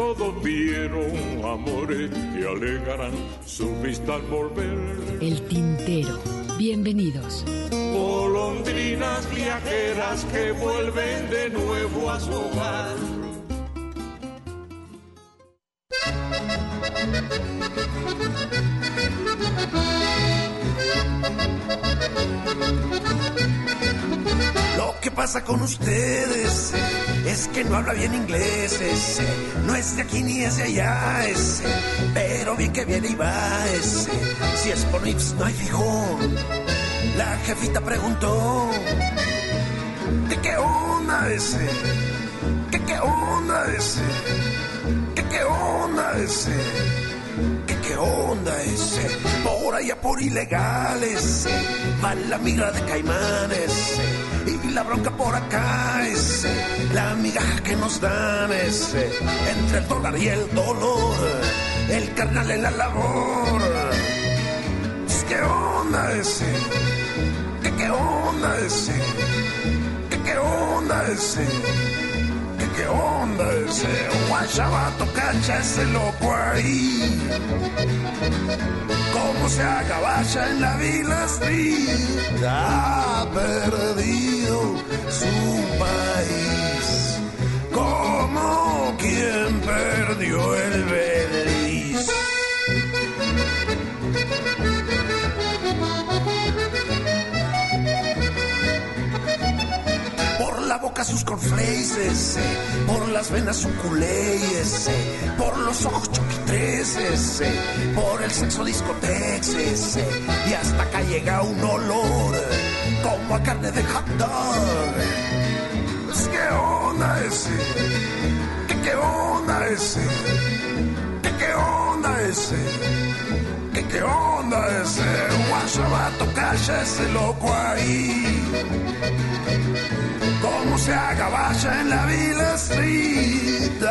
Todos vieron amores que alegarán su vista al volver. El tintero. Bienvenidos. Golondrinas viajeras que vuelven de nuevo a su hogar. Lo que pasa con ustedes es que no habla bien inglés, ese. no es de aquí ni es de allá, ese. pero bien que viene y va, ese. si es por Ips no hay fijón. La jefita preguntó, ¿qué qué onda ese? ¿Qué qué onda ese? ¿Qué qué onda ese? ¿Qué qué onda ese? Por allá por ilegales, va la migra de caimanes y la bronca por acá ese, la migaja que nos dan ese, entre el dólar y el dolor, el carnal en la labor. ¿Qué onda ese? ¿Qué, qué onda ese? ¿Qué, qué onda ese? ¿Qué, onda ese? Guachabato, cacha ese loco ahí. ¿Cómo se agabacha en la Villa Street? Ha perdido su país. Como quien perdió el Beliz. Boca sus cornflakes, por las venas su culeyes, por los ojos choquitreses, por el sexo discotex, y hasta acá llega un olor como a carne de hot dog. ¿Qué onda ese? ¿Qué, qué onda ese? ¿Qué, qué onda ese? ¿Qué, qué onda ese? Guachabato, cacha ese loco ahí. Cómo se agabacha en la.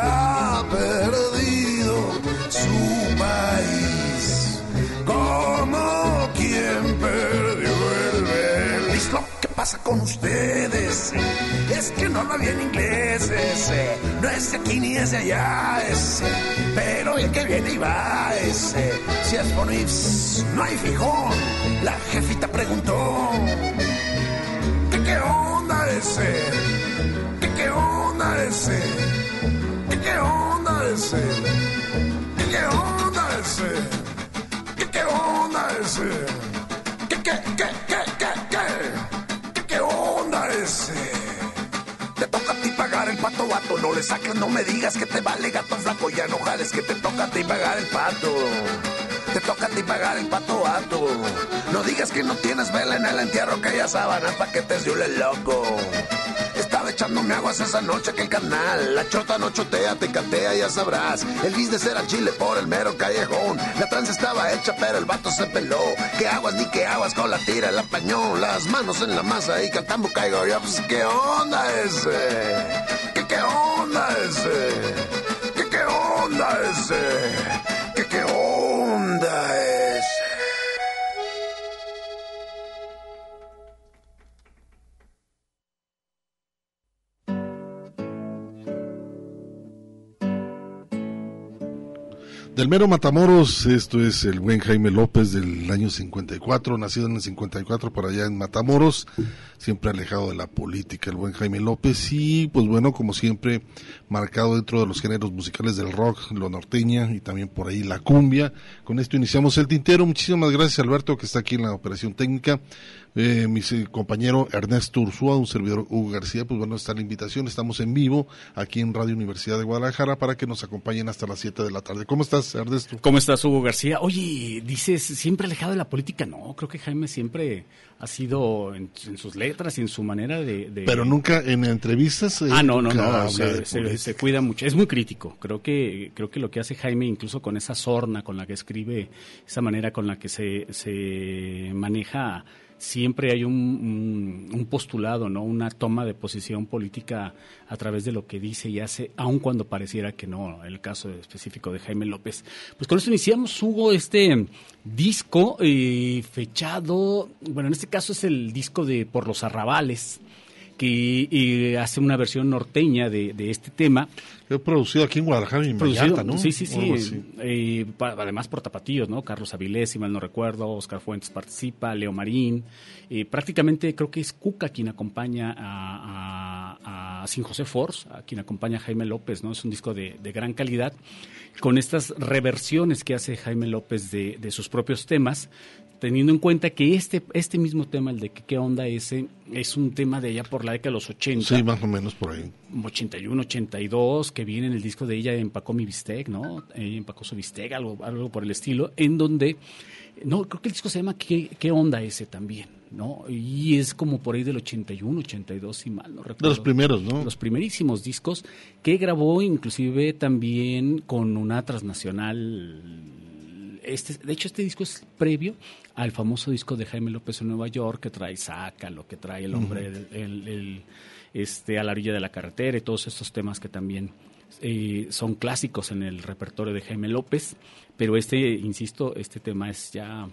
Ha perdido su país. Como quien perdió el Beliz. Lo que pasa con ustedes es que no habla bien inglés. Ese. No es de aquí ni es de allá. Ese. Pero el que viene y va. Ese. Si es por no hay fijón. La jefita preguntó. ¿Qué, qué onda ese? ¿Qué, onda ese? ¿Qué, onda ese? ¿Qué, onda ese? ¿Qué, onda ese? ¿Qué, qué, qué, qué, qué, qué? ¿Qué, onda ese? Te toca a ti pagar el pato vato, no le saques, no me digas que te vale gato flaco, ya no que te toca a ti pagar el pato. Te toca a ti pagar el pato vato. No digas que no tienes vela en el entierro, que ya sábanas pa' que te siule loco. Estaba echándome aguas esa noche que el canal. La chota no chotea, te catea, ya sabrás. El business era chile por el mero callejón. La tranza estaba hecha, pero el vato se peló. Que aguas ni que aguas con la tira, el apañón. Las manos en la masa y cantando caigo yo. Pues, ¿qué onda ese? ¿Qué, qué onda ese? ¿Qué, qué onda ese? Del mero Matamoros, esto es el buen Jaime López del año 54, nacido en el 54 por allá en Matamoros, siempre alejado de la política, el buen Jaime López, y pues bueno, como siempre, marcado dentro de los géneros musicales del rock, lo norteña y también por ahí la cumbia. Con esto iniciamos el tintero. Muchísimas gracias Alberto que está aquí en la operación técnica. Eh, mi compañero Ernesto Ursúa, un servidor Hugo García, pues bueno, está la invitación, estamos en vivo aquí en Radio Universidad de Guadalajara para que nos acompañen hasta las 7 de la tarde. ¿Cómo estás, Ernesto? ¿Cómo estás, Hugo García? Oye, dices, siempre alejado de la política. No, creo que Jaime siempre ha sido en, en sus letras y en su manera de... de- Pero nunca en entrevistas. eh, Ah, no, no, no, se cuida mucho, es muy crítico. Creo que creo que lo que hace Jaime, incluso con esa sorna con la que escribe, esa manera con la que se, se maneja, siempre hay un, un- postulado, no, una toma de posición política a través de lo que dice y hace, aun cuando pareciera que no. El caso específico de Jaime López. Pues con eso iniciamos, Hugo, este disco eh, fechado, bueno, en este caso es el disco de Por los Arrabales que eh, hace una versión norteña de, de este tema. Fue producido aquí en Guadalajara y en Vallarta, ¿no? Sí, sí, sí. eh, pa- además por tapatíos, ¿no? Carlos Avilés, si mal no recuerdo, Oscar Fuentes participa, Leo Marín. eh, prácticamente creo que es Cuca quien acompaña a, a, a Sin José Force, a quien acompaña a Jaime López, ¿no? Es un disco de, de gran calidad, con estas reversiones que hace Jaime López de, de sus propios temas, teniendo en cuenta que este, este mismo tema, el de que qué onda ese, es un tema de ella por la década de los 80. Sí, más o menos por ahí. 81, 82, que viene en el disco de ella, empacó mi bistec, ¿no? Ella empacó su bistec, algo, algo por el estilo, en donde, no, creo que el disco se llama ¿Qué, qué onda ese también? ¿no? Y es como por ahí del 81, 82, si mal no recuerdo. De los primeros, ¿no? Los primerísimos discos que grabó inclusive también con una transnacional. Este, de hecho, este disco es previo al famoso disco de Jaime López en Nueva York que trae Saca, lo que trae el hombre el- el- el, este, a la orilla de la carretera y todos estos temas que también eh, son clásicos en el repertorio de Jaime López, pero este, insisto, este tema es ya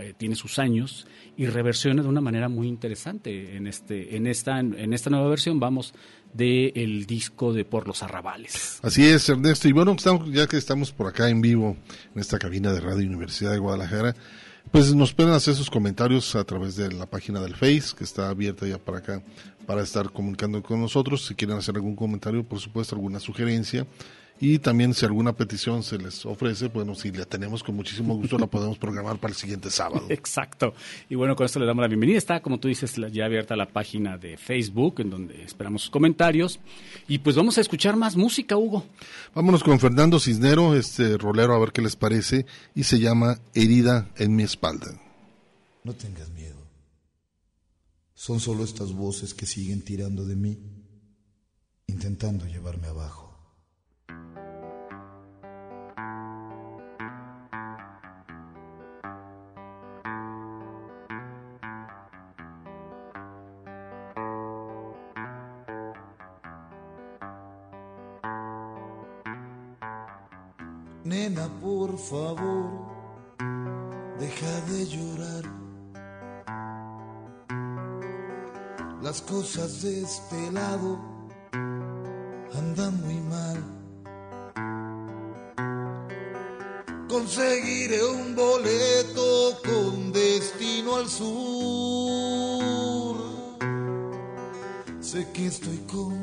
eh, tiene sus años y reversiona de una manera muy interesante en este, en esta, en esta nueva versión. Vamos del disco de Por los Arrabales. Así es, Ernesto. Y bueno, estamos, ya que estamos por acá en vivo, en esta cabina de Radio Universidad de Guadalajara, pues nos pueden hacer sus comentarios a través de la página del Face, que está abierta ya para acá, para estar comunicando con nosotros. Si quieren hacer algún comentario, por supuesto, alguna sugerencia. Y también si alguna petición se les ofrece, bueno, si la tenemos con muchísimo gusto, la podemos programar para el siguiente sábado. Exacto. Y bueno, con esto le damos la bienvenida. Está, como tú dices, ya abierta la página de Facebook, en donde esperamos sus comentarios. Y pues vamos a escuchar más música, Hugo. Vámonos con Fernando Cisnero, este rolero, a ver qué les parece, y se llama Herida en mi espalda. No tengas miedo. Son solo estas voces que siguen tirando de mí, intentando llevarme abajo. Este lado andan muy mal. Conseguiré un boleto con destino al sur. Sé que estoy condenado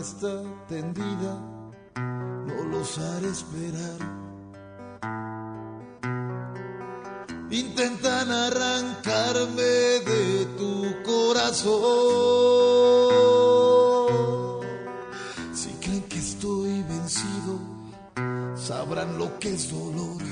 está tendida, no los haré esperar. Intentan arrancarme de tu corazón. Si creen que estoy vencido, sabrán lo que es dolor.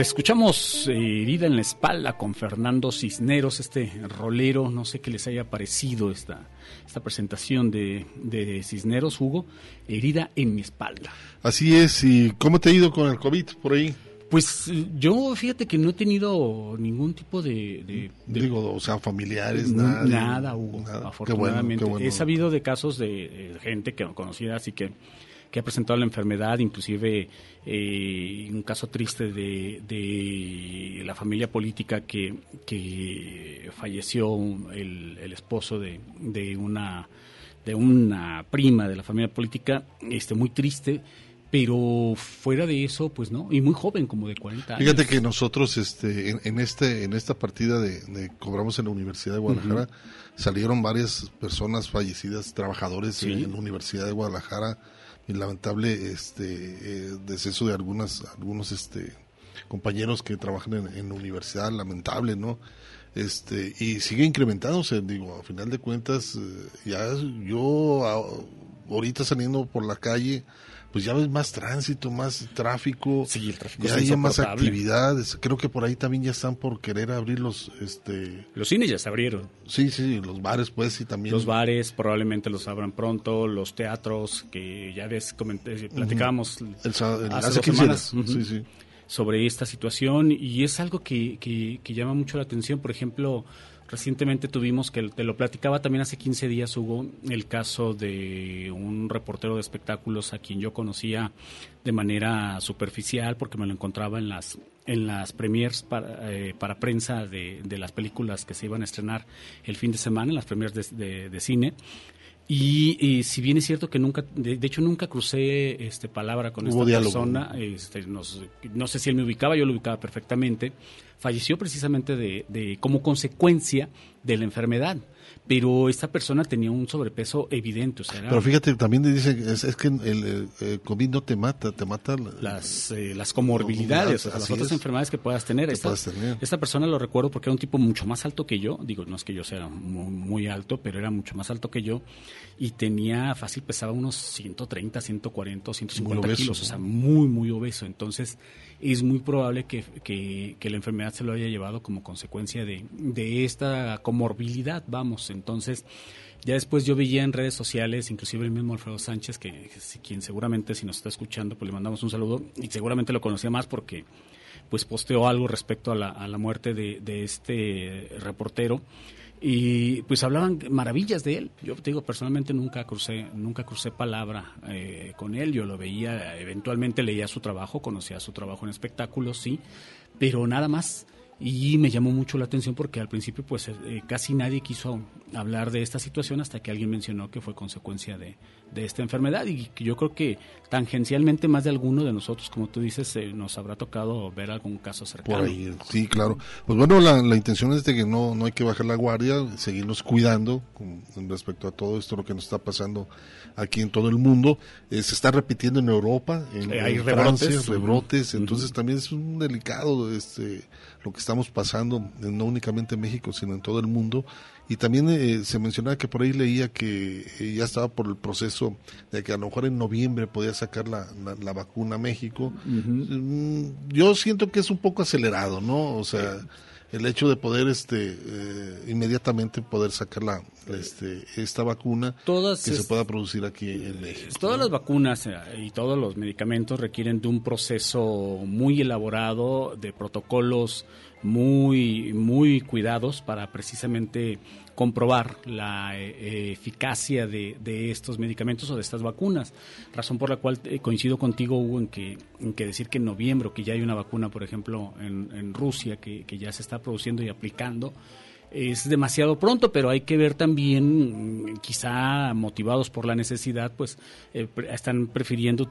Escuchamos eh, Herida en la espalda con Fernando Cisneros, este rolero, no sé qué les haya parecido esta, esta presentación de, de Cisneros, Hugo, Herida en mi espalda. Así es, ¿y cómo te ha ido con el COVID por ahí? Pues eh, yo fíjate que no he tenido ningún tipo de... de- de- Digo, o sea, familiares, nada, nada. Hugo, nada. Qué bueno, afortunadamente. qué bueno. He sabido de casos de, eh, gente que conocida, así que que ha presentado la enfermedad, inclusive eh, un caso triste de, de la familia política que, que falleció el, el esposo de, de una de una prima de la familia política, este muy triste, pero fuera de eso, pues no, y muy joven, como de 40 años. Fíjate que nosotros este, en, en este en esta partida de, de cobramos en la Universidad de Guadalajara salieron varias personas fallecidas, trabajadores Sí. en la Universidad de Guadalajara y lamentable este eh, deceso de algunas algunos este compañeros que trabajan en, en universidad, lamentable, ¿no? Este y sigue incrementándose, digo, a final de cuentas eh, ya yo ahorita saliendo por la calle pues ya ves más tránsito, más tráfico, Sí, el tráfico ya hay más actividades. Creo que por ahí también ya están por querer abrir los, este, Los cines ya se abrieron. sí, sí, los bares, pues, y también. Los bares probablemente los abran pronto, los teatros, que ya ves, comenté, platicábamos El sa- el- hace hace dos 15 semanas. Sí, sí. sobre esta situación y es algo que, que, que llama mucho la atención. Por ejemplo, Recientemente tuvimos, que te lo platicaba también hace 15 días, hubo el caso de un reportero de espectáculos a quien yo conocía de manera superficial porque me lo encontraba en las en las premiers para, eh, para prensa de, de, las películas que se iban a estrenar el fin de semana, en las premiers de, de cine. Y, si bien es cierto que nunca, de, hecho nunca crucé este palabra con esta persona, este, no sé si él me ubicaba, yo lo ubicaba perfectamente, falleció precisamente de, de como consecuencia de la enfermedad pero esta persona tenía un sobrepeso evidente. O sea, pero fíjate, también dice es, es que el, COVID no te mata, te mata las, eh, las comorbilidades, las otras enfermedades que puedas tener. Esta, tener. esta persona lo recuerdo porque era un tipo mucho más alto que yo, digo, no es que yo sea muy, alto, pero era mucho más alto que yo y tenía, fácil, pesaba unos 130, 140, 150 kilos, o sea, muy, muy obeso. Entonces, es muy probable que, que, la enfermedad se lo haya llevado como consecuencia de, de esta comorbilidad, vamos. Entonces, ya después yo veía en redes sociales, inclusive el mismo Alfredo Sánchez, que, quien seguramente si nos está escuchando, pues le mandamos un saludo y seguramente lo conocía más porque pues posteó algo respecto a la, a la muerte de, de este reportero y pues hablaban maravillas de él. Yo te digo, personalmente nunca crucé, nunca crucé palabra eh, con él. Yo lo veía, eventualmente leía su trabajo, conocía su trabajo en espectáculos, sí, pero nada más y me llamó mucho la atención porque al principio pues eh, casi nadie quiso hablar de esta situación hasta que alguien mencionó que fue consecuencia de, de esta enfermedad y yo creo que tangencialmente más de alguno de nosotros, como tú dices, eh, nos habrá tocado ver algún caso cercano. sí, claro. Pues bueno, la, la, intención es de que no, no hay que bajar la guardia, seguirnos cuidando con, respecto a todo esto, lo que nos está pasando aquí en todo el mundo. Eh, se está repitiendo en Europa, en, hay Francia, rebrotes, rebrotes entonces también es un delicado este lo que estamos pasando, no únicamente en México, sino en todo el mundo. Y también eh, se mencionaba que por ahí leía que eh, ya estaba por el proceso de que a lo mejor en noviembre podía sacar la, la, vacuna a México. Mm, yo siento que es un poco acelerado, ¿no? O sea, el hecho de poder este eh, inmediatamente poder sacar la este, esta vacuna que se pueda producir aquí en México. Todas las vacunas y todos los medicamentos requieren de un proceso muy elaborado de protocolos muy, muy cuidados para precisamente comprobar la eh, eficacia de, de, estos medicamentos o de estas vacunas. Razón por la cual eh, coincido contigo, Hugo, en que, en que decir que en noviembre, que ya hay una vacuna, por ejemplo, en, Rusia, que, que ya se está produciendo y aplicando, es demasiado pronto, pero hay que ver también, quizá motivados por la necesidad, pues eh, están prefiriendo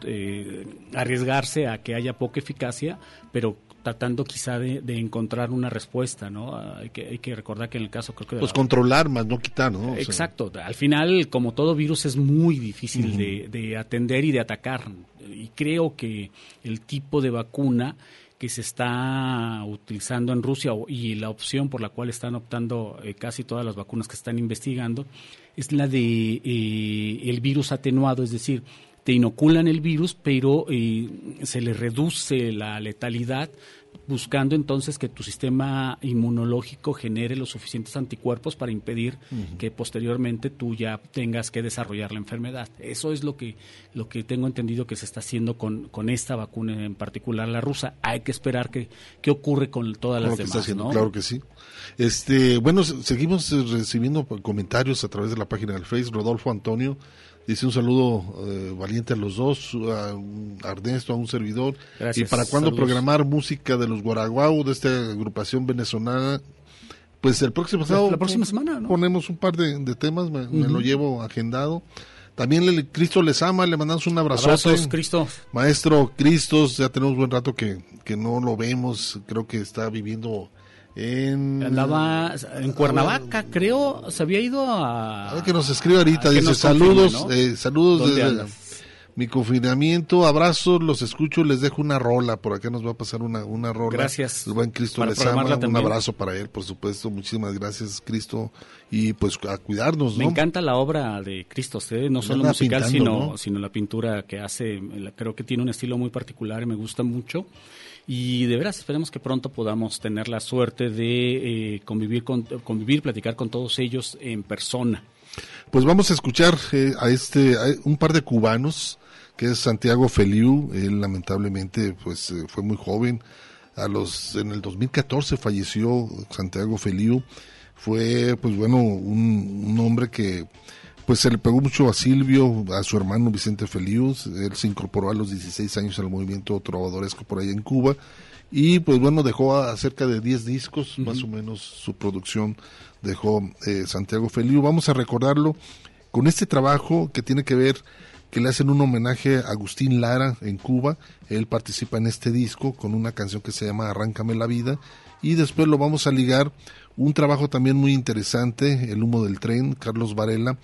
arriesgarse a que haya poca eficacia, pero tratando quizá de, encontrar una respuesta, ¿no? Hay que, hay que recordar que en el caso creo que... Pues controlar más, no quitar, ¿no? Exacto. Al final, como todo virus, es muy difícil de, de atender y de atacar. Y creo que el tipo de vacuna que se está utilizando en Rusia y la opción por la cual están optando eh, casi todas las vacunas que están investigando es la de eh, el virus atenuado, es decir, te inoculan el virus, pero eh, se le reduce la letalidad buscando entonces que tu sistema inmunológico genere los suficientes anticuerpos para impedir que posteriormente tú ya tengas que desarrollar la enfermedad. Eso es lo que, lo que tengo entendido que se está haciendo con, con esta vacuna, en particular la rusa. Hay que esperar que, qué ocurre con todas las demás. Claro que sí. Este, bueno, seguimos recibiendo comentarios a través de la página del Facebook. Rodolfo Antonio Dice un saludo eh, valiente a los dos, a, Ernesto, a un servidor. y para cuándo programar música de los Guaraguau, de esta agrupación venezolana. Pues el próximo sábado. La, próxima semana, Ponemos un par de, temas, me, lo llevo agendado. También le, Cristo les ama, le mandamos un abrazo. Abrazos, Cristo. Maestro Cristos, ya tenemos buen rato que, que no lo vemos, creo que está viviendo Andaba en Cuernavaca, creo, se había ido a... a que nos escribe ahorita, dice saludos, eh, saludos desde mi confinamiento, abrazos, los escucho, les dejo una rola, por acá nos va a pasar una, una rola. Gracias. El buen Cristo les ama, un abrazo para él, por supuesto, muchísimas gracias Cristo, y pues a cuidarnos, Me encanta la obra de Cristo, ¿eh? no solo musical, sino, sino la pintura que hace, creo que tiene un estilo muy particular y me gusta mucho. Y de veras esperemos que pronto podamos tener la suerte de eh, convivir, con, convivir, platicar con todos ellos en persona. Pues vamos a escuchar eh, a este un par de cubanos que es Santiago Feliu. Él lamentablemente pues eh, fue muy joven. A los en el 2014 falleció Santiago Feliu. Fue pues bueno un, un hombre que pues se le pegó mucho a Silvio, a su hermano Vicente Feliu. Él se incorporó a los 16 años al movimiento trovadoresco por allá en Cuba y pues bueno, dejó a cerca de 10 discos, más o menos su producción dejó eh, Santiago Feliu. Vamos a recordarlo con este trabajo que tiene que ver que le hacen un homenaje a Agustín Lara en Cuba. Él participa en este disco con una canción que se llama Arráncame la vida. Y después lo vamos a ligar un trabajo también muy interesante, El humo del tren, Carlos Varela.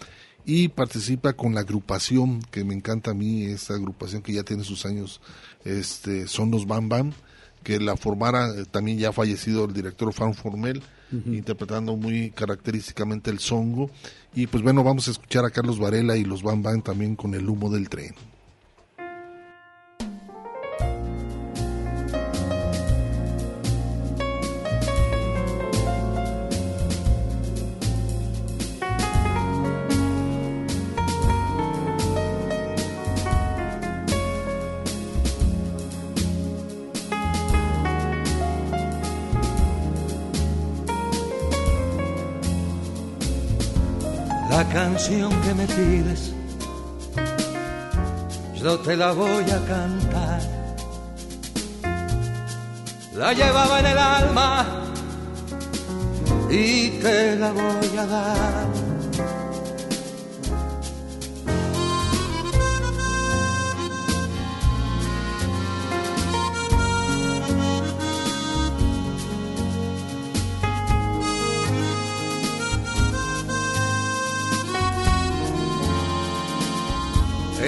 Y participa con la agrupación, que me encanta a mí, esta agrupación que ya tiene sus años, este, son los Bam Bam que la formara eh, también ya fallecido el director Juan Formel, interpretando muy característicamente el songo. Y pues bueno, vamos a escuchar a Carlos Varela y los Bam Bam también con el humo del tren. Canción que me pides, yo te la voy a cantar. La llevaba en el alma y te la voy a dar.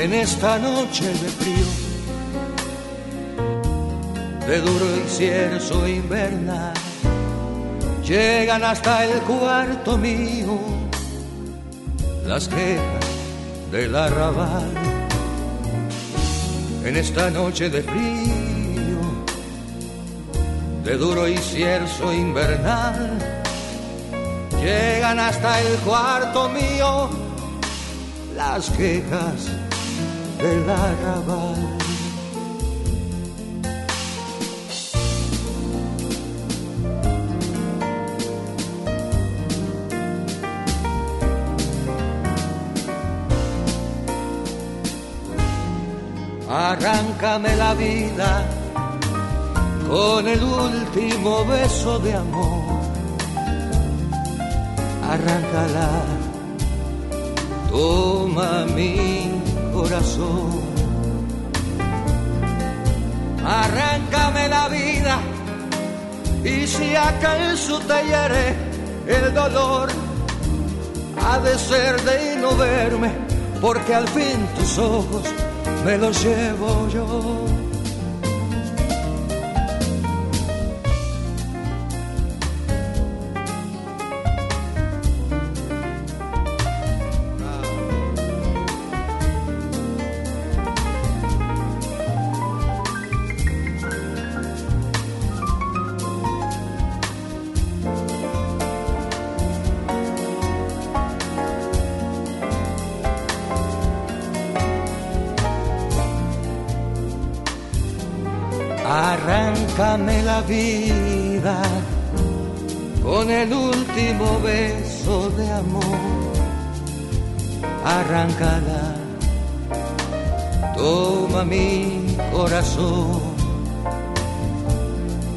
En esta noche de frío, de duro incierzo invernal, llegan hasta el cuarto mío las quejas del arrabal. En esta noche de frío, de duro incierzo invernal, llegan hasta el cuarto mío las quejas del arrabal. Arráncame la vida con el último beso de amor. Arráncala, toma mi Arráncame la vida y si acaso te hiere el dolor, ha de ser de no verme, porque al fin tus ojos me los llevo yo.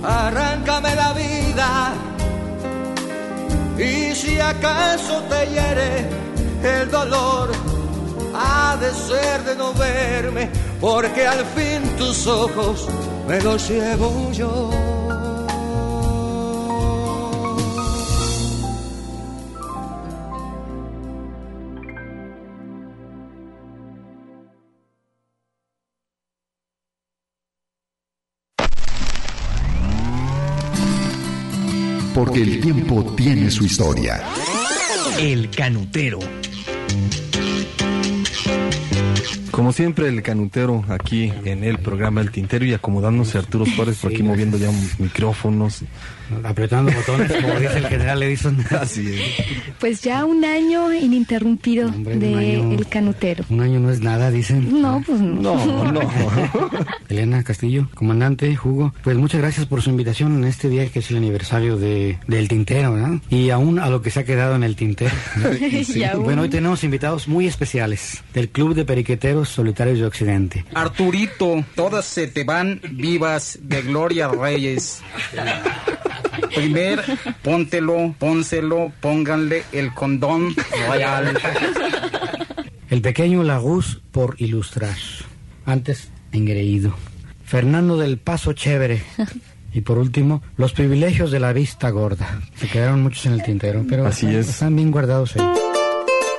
Arráncame la vida y si acaso te hiere el dolor, ha de ser de no verme, porque al fin tus ojos me los llevo yo. Porque el tiempo tiene su historia. El canutero. Como siempre, el canutero aquí en el programa El Tintero y acomodándose Arturo Suárez por aquí moviendo ya micrófonos. Apretando botones, como dice el general Edison. Así es. Pues ya un año ininterrumpido Hombre, de año. El Canutero. Un año no es nada, dicen. No, pues no. No, no. Elena Castillo, comandante, Hugo, pues muchas gracias por su invitación en este día que es el aniversario de, del tintero, ¿verdad? Y aún a lo que se ha quedado en el tintero. Y aún. Bueno, hoy tenemos invitados muy especiales del Club de Periqueteros Solitarios de Occidente. Arturito, todas se te van vivas de Gloria Reyes. Primer, póntelo, pónselo, pónganle el condón royal. El pequeño Laguz por ilustrar. Antes, engreído. Fernando del Paso Chévere. Y por último, los privilegios de la vista gorda. Se quedaron muchos en el tintero, pero Así están, es. están bien guardados ahí.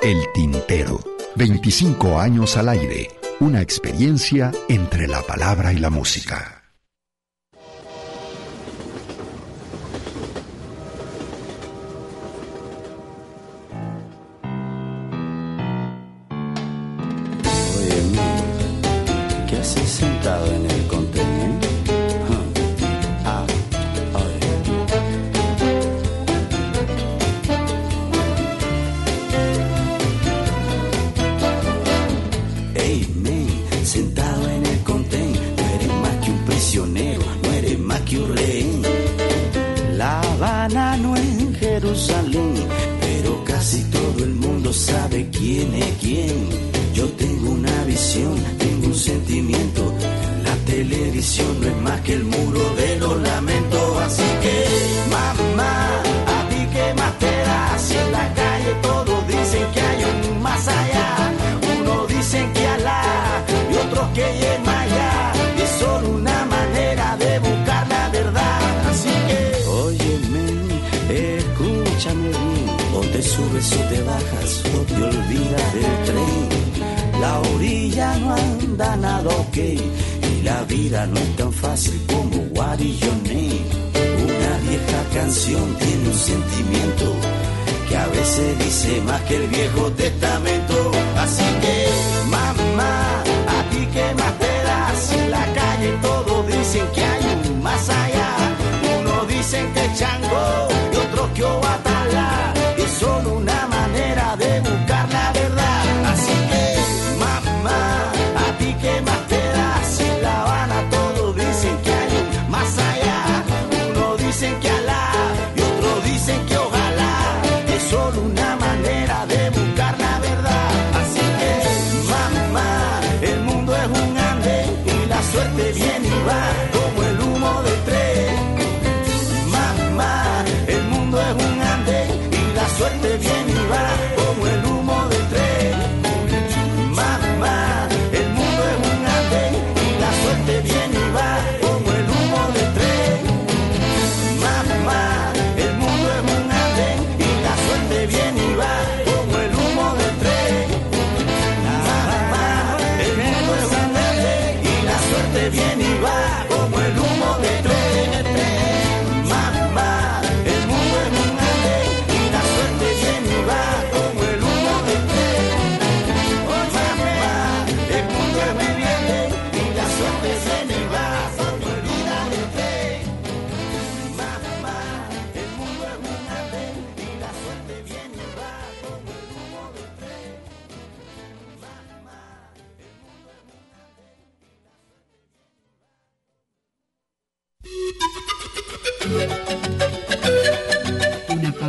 El Tintero. 25 años al aire. Una experiencia entre la palabra y la música.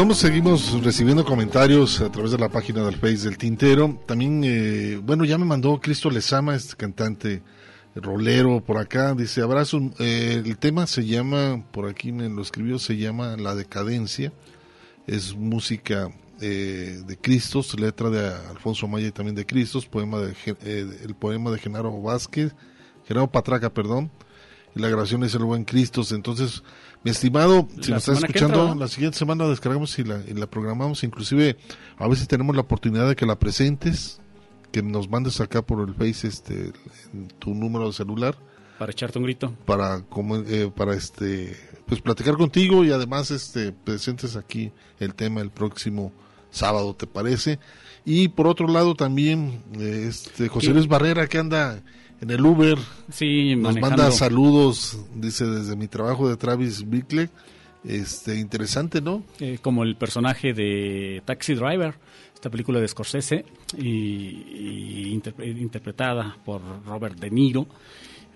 Vamos, seguimos recibiendo comentarios a través de la página del Face del Tintero. También, eh, bueno, ya me mandó Cristo Lezama, este cantante rolero por acá. Dice, abrazo. Eh, el tema se llama, por aquí me lo escribió, se llama La Decadencia. Es música eh, de Cristos, letra de Alfonso Maya y también de Cristos, poema de, eh, el poema de Genaro Vázquez, Genaro Patraca, perdón, y la grabación es el buen Cristos. Entonces, mi estimado, si La nos estás escuchando, entra, ¿no? la siguiente semana la descargamos y la, y la programamos. Inclusive, a veces tenemos la oportunidad de que la presentes, que nos mandes acá por el Face este, tu número de celular Para echarte un grito. para como eh, para este pues platicar contigo y además este presentes aquí el tema el próximo sábado te parece y por otro lado también eh, este José ¿Qué? Luis Barrera que anda en el Uber Sí, nos manejando. manda saludos dice desde mi trabajo de Travis Bickle este interesante no eh, como el personaje de Taxi Driver, esta película de Scorsese, y, y interpre- interpretada por Robert De Niro.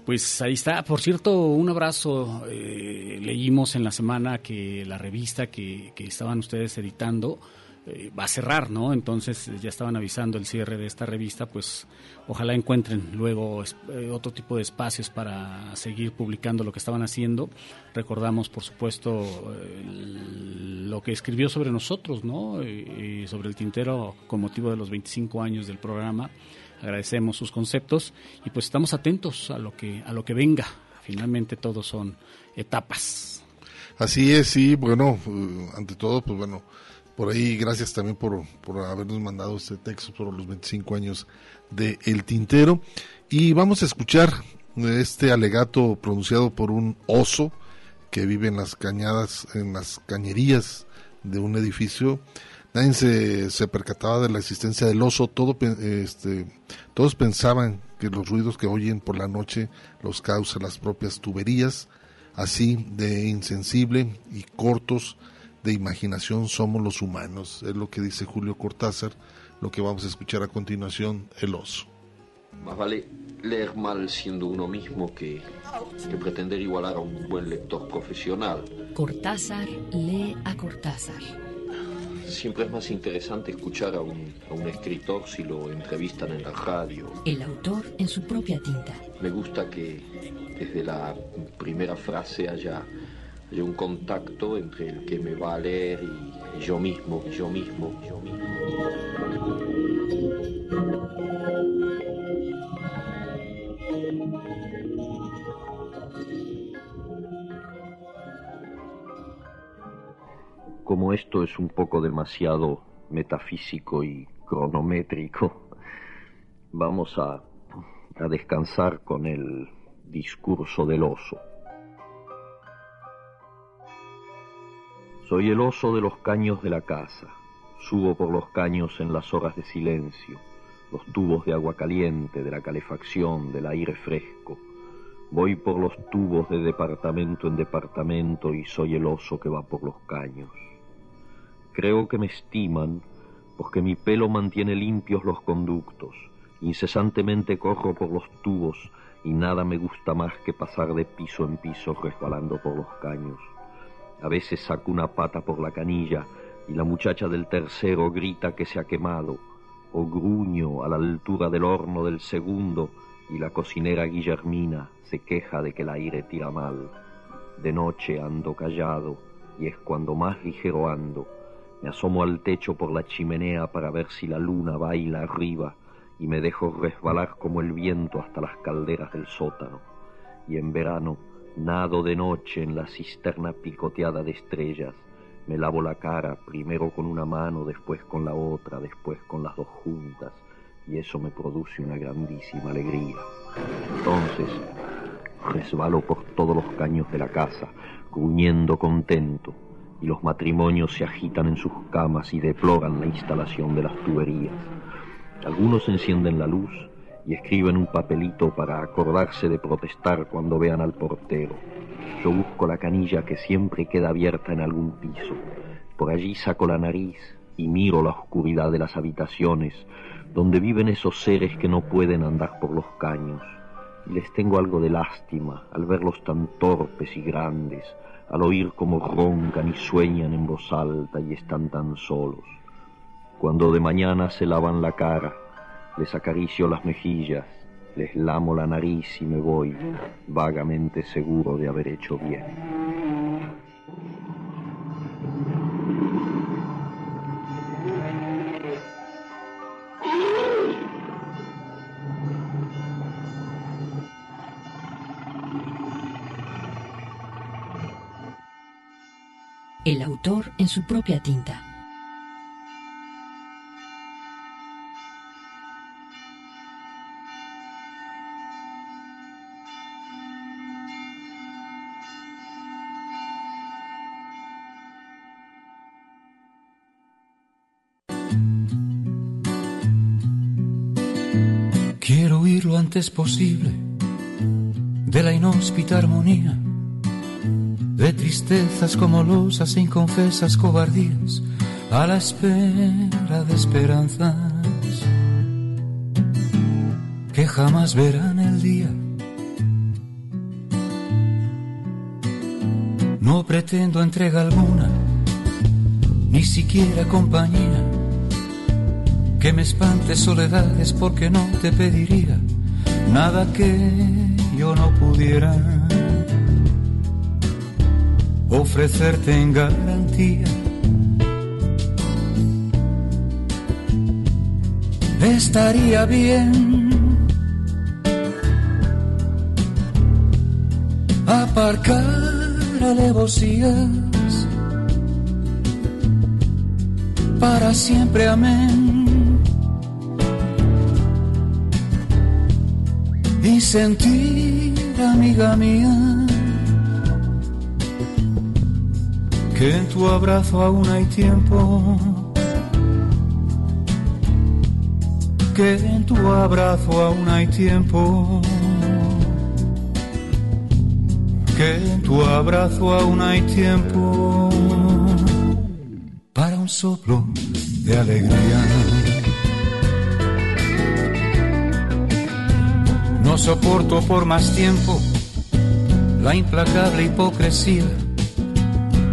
Pues ahí está. Por cierto, un abrazo. eh, leímos en la semana que la revista que, que estaban ustedes editando eh, va a cerrar, ¿no? Entonces eh, ya estaban avisando el cierre de esta revista, pues ojalá encuentren luego eh, otro tipo de espacios para seguir publicando lo que estaban haciendo. Recordamos, por supuesto, lo que escribió sobre nosotros, ¿no? Sobre el tintero con motivo de los 25 años del programa. Agradecemos sus conceptos y pues estamos atentos a lo que a lo que venga. Finalmente todos son etapas. Así es, sí, bueno, ante todo, pues bueno, por ahí gracias también por, por habernos mandado este texto por los 25 años de El Tintero. Y vamos a escuchar este alegato pronunciado por un oso que vive en las cañadas, en las cañerías de un edificio. Nadie se, se percataba de la existencia del oso, todo, este, todos pensaban que los ruidos que oyen por la noche los causan las propias tuberías, así de insensible y cortos de imaginación somos los humanos, es lo que dice Julio Cortázar, lo que vamos a escuchar a continuación, el oso. Más vale leer mal siendo uno mismo que, que pretender igualar a un buen lector profesional. Cortázar lee a Cortázar. Siempre es más interesante escuchar a un, a un escritor si lo entrevistan en la radio. El autor en su propia tinta. Me gusta que desde la primera frase haya, haya un contacto entre el que me va a leer y, y yo mismo, yo mismo, yo mismo. Como esto es un poco demasiado metafísico y cronométrico, vamos a, a descansar con el discurso del oso. Soy el oso de los caños de la casa. Subo por los caños en las horas de silencio, los tubos de agua caliente, de la calefacción, del aire fresco. Voy por los tubos de departamento en departamento y soy el oso que va por los caños. Creo que me estiman porque mi pelo mantiene limpios los conductos. Incesantemente corro por los tubos y nada me gusta más que pasar de piso en piso resbalando por los caños. A veces saco una pata por la canilla y la muchacha del tercero grita que se ha quemado, o gruño a la altura del horno del segundo y la cocinera Guillermina se queja de que el aire tira mal. De noche ando callado y es cuando más ligero ando. Me asomo al techo por la chimenea para ver si la luna baila arriba y me dejo resbalar como el viento hasta las calderas del sótano. Y en verano nado de noche en la cisterna picoteada de estrellas. Me lavo la cara primero con una mano, después con la otra, después con las dos juntas y eso me produce una grandísima alegría. Entonces resbalo por todos los caños de la casa, gruñendo contento, y los matrimonios se agitan en sus camas y deploran la instalación de las tuberías. Algunos encienden la luz y escriben un papelito para acordarse de protestar cuando vean al portero. Yo busco la canilla que siempre queda abierta en algún piso. Por allí saco la nariz y miro la oscuridad de las habitaciones donde viven esos seres que no pueden andar por los caños. Y les tengo algo de lástima al verlos tan torpes y grandes, al oír cómo roncan y sueñan en voz alta y están tan solos. Cuando de mañana se lavan la cara, les acaricio las mejillas, les lamo la nariz y me voy, vagamente seguro de haber hecho bien. El autor en su propia tinta antes posible de la inhóspita armonía, de tristezas como losas e inconfesas cobardías, a la espera de esperanzas que jamás verán el día. No pretendo entrega alguna, ni siquiera compañía que me espante soledades porque no te pediría nada que yo no pudiera ofrecerte en garantía. Estaría bien aparcar alevosías para siempre, amén. Y sentir, amiga mía, que en tu abrazo aún hay tiempo, que en tu abrazo aún hay tiempo, que en tu abrazo aún hay tiempo para un soplo de alegría. No soporto por más tiempo la implacable hipocresía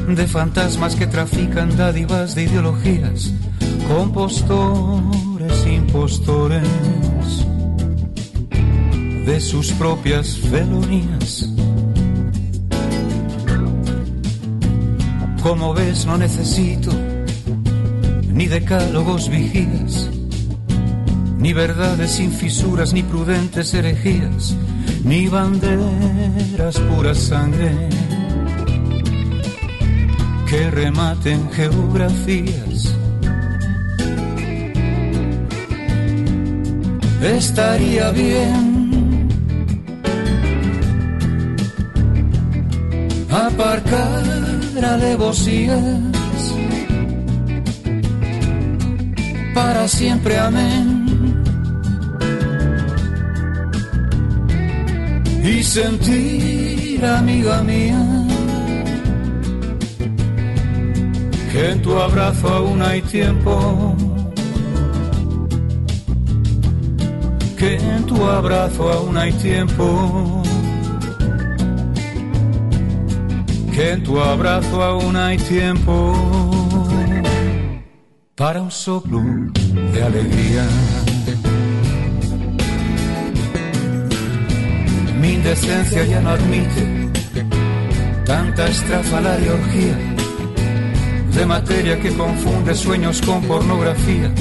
de fantasmas que trafican dádivas de ideologías, compostores, impostores de sus propias felonías. Como ves, no necesito ni decálogos vigías ni verdades sin fisuras, ni prudentes herejías, ni banderas pura sangre que rematen geografías. Estaría bien aparcar alevosías para siempre, amén. Y sentir, amiga mía, que en tu abrazo aún hay tiempo, que en tu abrazo aún hay tiempo, que en tu abrazo aún hay tiempo para un soplo de alegría. Indecencia ya no admite tanta estrafalaria orgía de materia que confunde sueños con pornografía,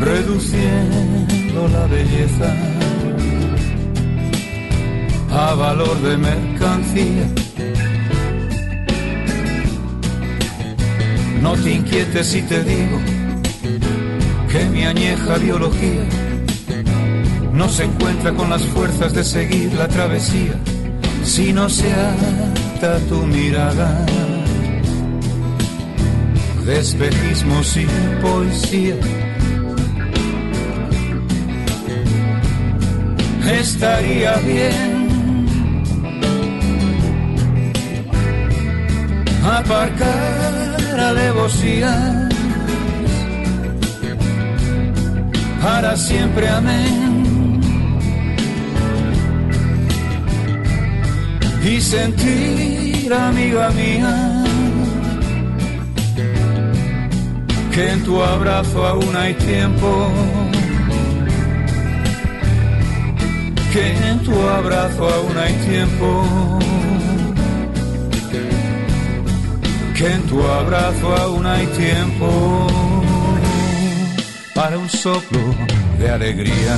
reduciendo la belleza a valor de mercancía. No te inquietes si te digo que mi añeja biología no se encuentra con las fuerzas de seguir la travesía si no se ata tu mirada de espejismos y poesía. Estaría bien aparcar alevosías para siempre, amén. Y sentir, amiga mía, que en tu abrazo aún hay tiempo, que en tu abrazo aún hay tiempo, que en tu abrazo aún hay tiempo para un soplo de alegría.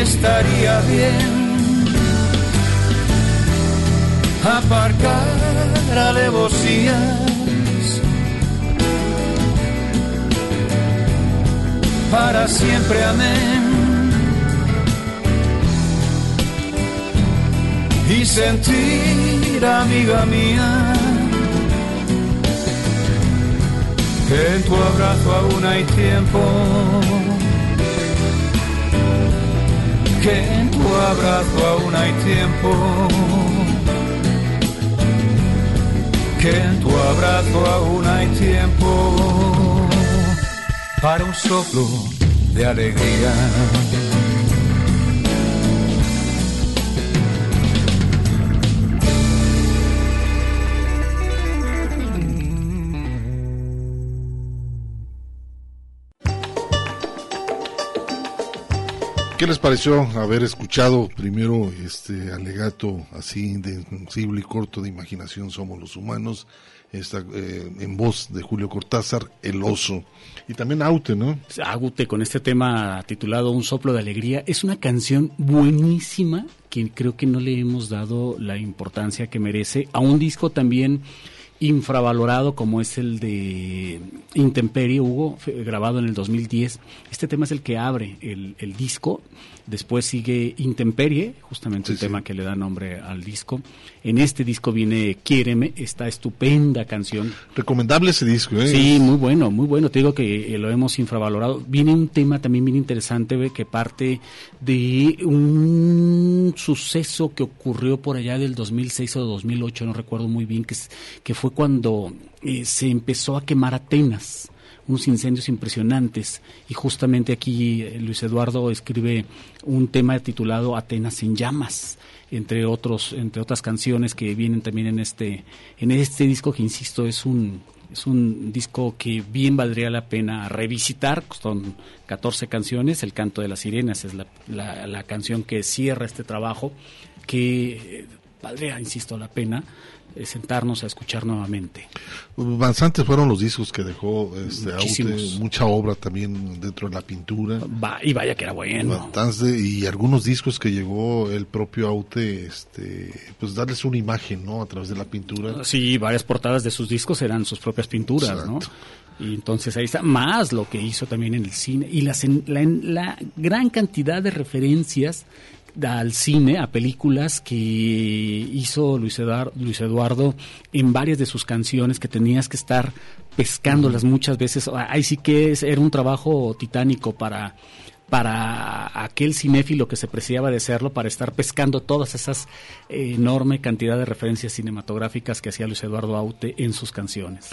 Estaría bien aparcar alevosías. Para siempre, amén. Y sentir, amiga mía, que en tu abrazo aún hay tiempo. Que en tu abrazo aún hay tiempo. Que en tu abrazo aún hay tiempo para un soplo de alegría. ¿Qué les pareció haber escuchado primero este alegato así de y corto de imaginación somos los humanos, esta, eh, en voz de Julio Cortázar, El oso, y también Aute, ¿no? Aute con este tema titulado Un soplo de alegría. Es una canción buenísima que creo que no le hemos dado la importancia que merece a un disco también infravalorado como es el de Intemperie, Hugo, grabado en el 2010. Este tema es el que abre el, el disco. Después sigue Intemperie, justamente el tema que le da nombre al disco. En este disco viene Quiéreme, esta estupenda canción. Recomendable ese disco, ¿eh? Sí, muy bueno, muy bueno. Te digo que eh, lo hemos infravalorado. Viene un tema también bien interesante, que parte de un suceso que ocurrió por allá del 2006 o 2008, no recuerdo muy bien, que, que fue cuando eh, se empezó a quemar Atenas unos incendios impresionantes. Y justamente aquí eh, Luis Eduardo escribe un tema titulado Atenas en llamas entre otros entre otras canciones que vienen también en este en este disco que insisto es un es un disco que bien valdría la pena revisitar, son 14 canciones, El canto de las sirenas es la, la, la canción que cierra este trabajo, que eh, valdría, insisto, la pena sentarnos a escuchar nuevamente. Bastantes fueron los discos que dejó este, Aute, mucha obra también dentro de la pintura. Va, y vaya que era bueno. Bastante, y algunos discos que llegó el propio Aute, este, pues darles una imagen, ¿no? A través de la pintura. Sí, varias portadas de sus discos eran sus propias pinturas, Exacto. ¿no? Y entonces ahí está, más lo que hizo también en el cine y las, la, la gran cantidad de referencias al cine, a películas que hizo Luis Eduardo, Luis Eduardo en varias de sus canciones que tenías que estar pescándolas muchas veces. Ahí sí que es, era un trabajo titánico para para aquel cinéfilo que se preciaba de serlo, para estar pescando todas esas eh, enorme cantidad de referencias cinematográficas que hacía Luis Eduardo Aute en sus canciones.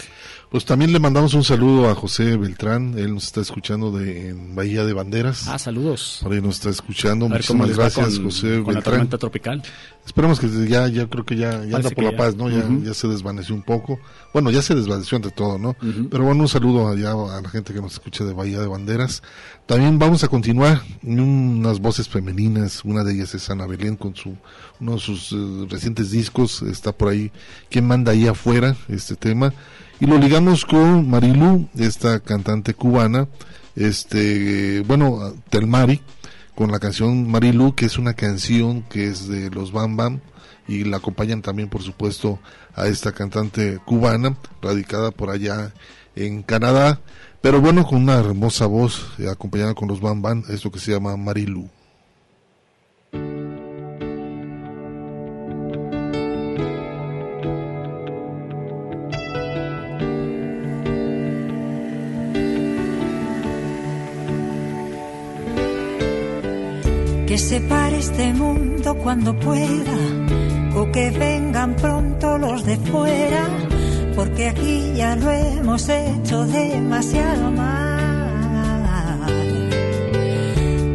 Pues también le mandamos un saludo a José Beltrán, él nos está escuchando de en Bahía de Banderas. Ah, saludos. Por ahí nos está escuchando, muchísimas gracias con, José con Beltrán. la tormenta tropical. Esperemos que ya, ya creo que ya, ya anda por la ya. paz, ¿no? Ya, ya se desvaneció un poco. Bueno, ya se desvaneció ante todo, ¿no? Pero bueno, un saludo allá a la gente que nos escucha de Bahía de Banderas. También vamos a continuar unas voces femeninas, una de ellas es Ana Belén con su uno de sus eh, recientes discos, está por ahí, ¿quién manda ahí afuera? Este tema. Y lo ligamos con Marilú, esta cantante cubana, este, bueno, Telmari, con la canción Marilú, que es una canción que es de los Bam Bam, y la acompañan también, por supuesto, a esta cantante cubana, radicada por allá en Canadá, pero bueno, con una hermosa voz, eh, acompañada con los Bam Bam, esto que se llama Marilú. Que se pare este mundo cuando pueda, o que vengan pronto los de fuera, porque aquí ya lo hemos hecho demasiado mal.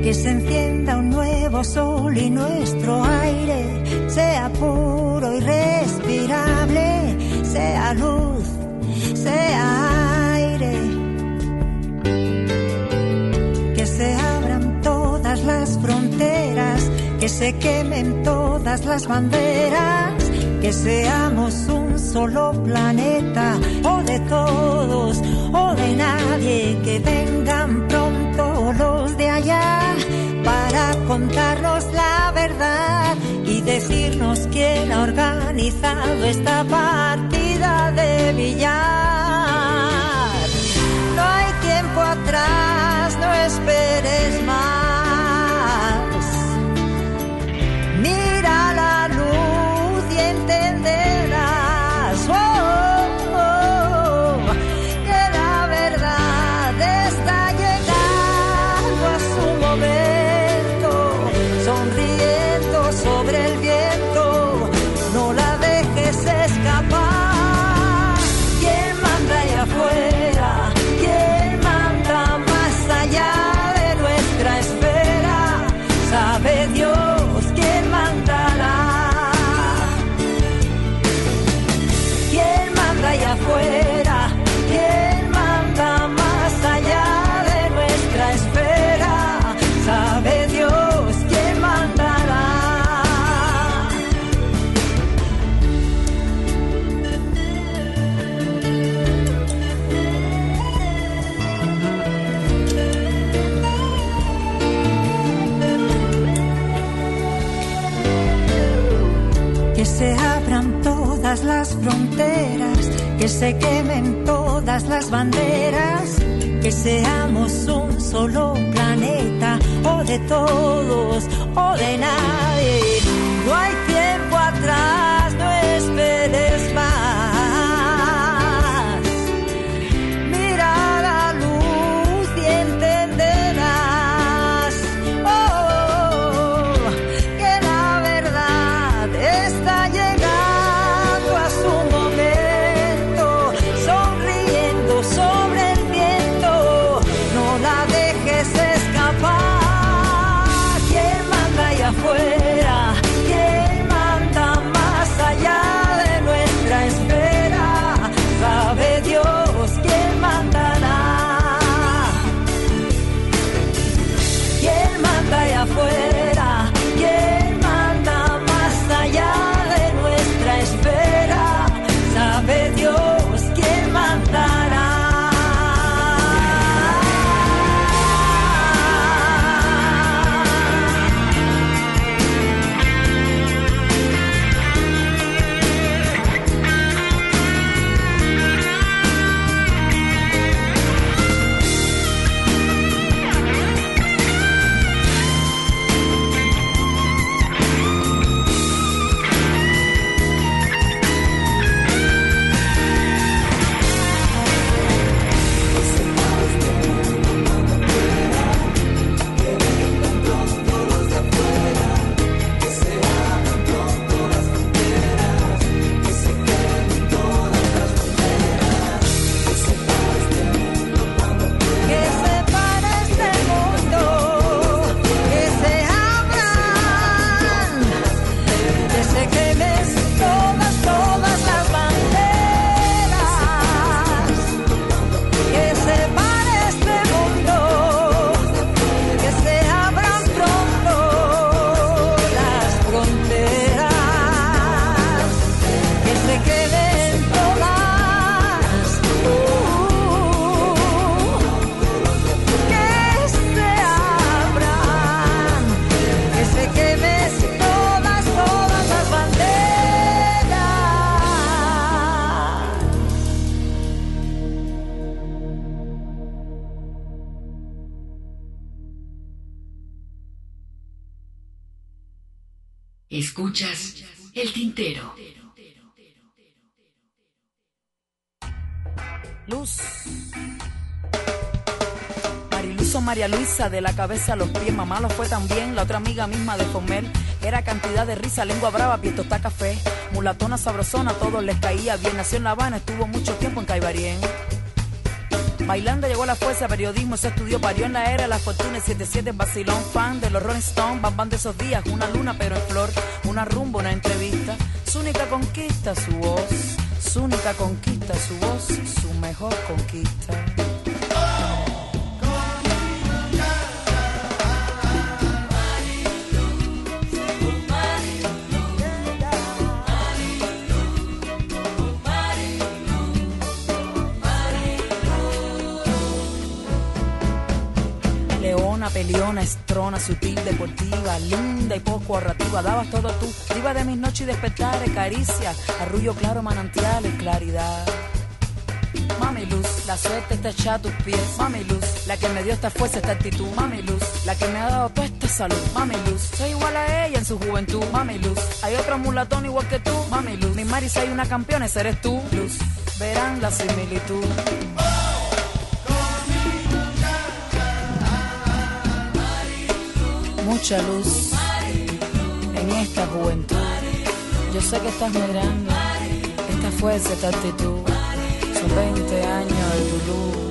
Que se encienda un nuevo sol y nuestro aire sea puro y respirable, sea luz, sea se quemen todas las banderas, que seamos un solo planeta, o de todos, o de nadie, que vengan pronto los de allá para contarnos la verdad y decirnos quién ha organizado esta partida de billar. No hay tiempo atrás, no esperes más. Que se quemen todas las banderas, que seamos un solo planeta, o de todos o de nadie. No hay tiempo atrás, De la cabeza a los pies, mamá lo fue también. La otra amiga misma de Fomel era cantidad de risa, lengua brava, pie está café. Mulatona sabrosona, todos les caía bien. Nació en La Habana, estuvo mucho tiempo en Caibarien. Bailando llegó a la fuerza, periodismo se estudió, parió en la era, la fortuna 77, vacilón, fan de los Rolling Stones, bam bam de esos días, una luna pero en flor, una rumba, una entrevista, su única conquista, su voz, su única conquista, su voz, su mejor conquista. Linda y poco ahorrativa. Dabas todo tú, diva de mis noches y despertares, caricia, arrullo claro, manantiales, claridad. Mami Luz, la suerte está echada a tus pies. Mami Luz, la que me dio esta fuerza, esta actitud. Mami Luz, la que me ha dado toda esta salud. Mami Luz, soy igual a ella en su juventud. Mami Luz, hay otra mulatón igual que tú. Mami Luz, mi Marisa hay una campeona, esa eres tú. Luz, verán la similitud. Mucha luz en esta juventud. Yo sé que estás mirando esta fuerza, esta actitud. Son 20 años de tu luz.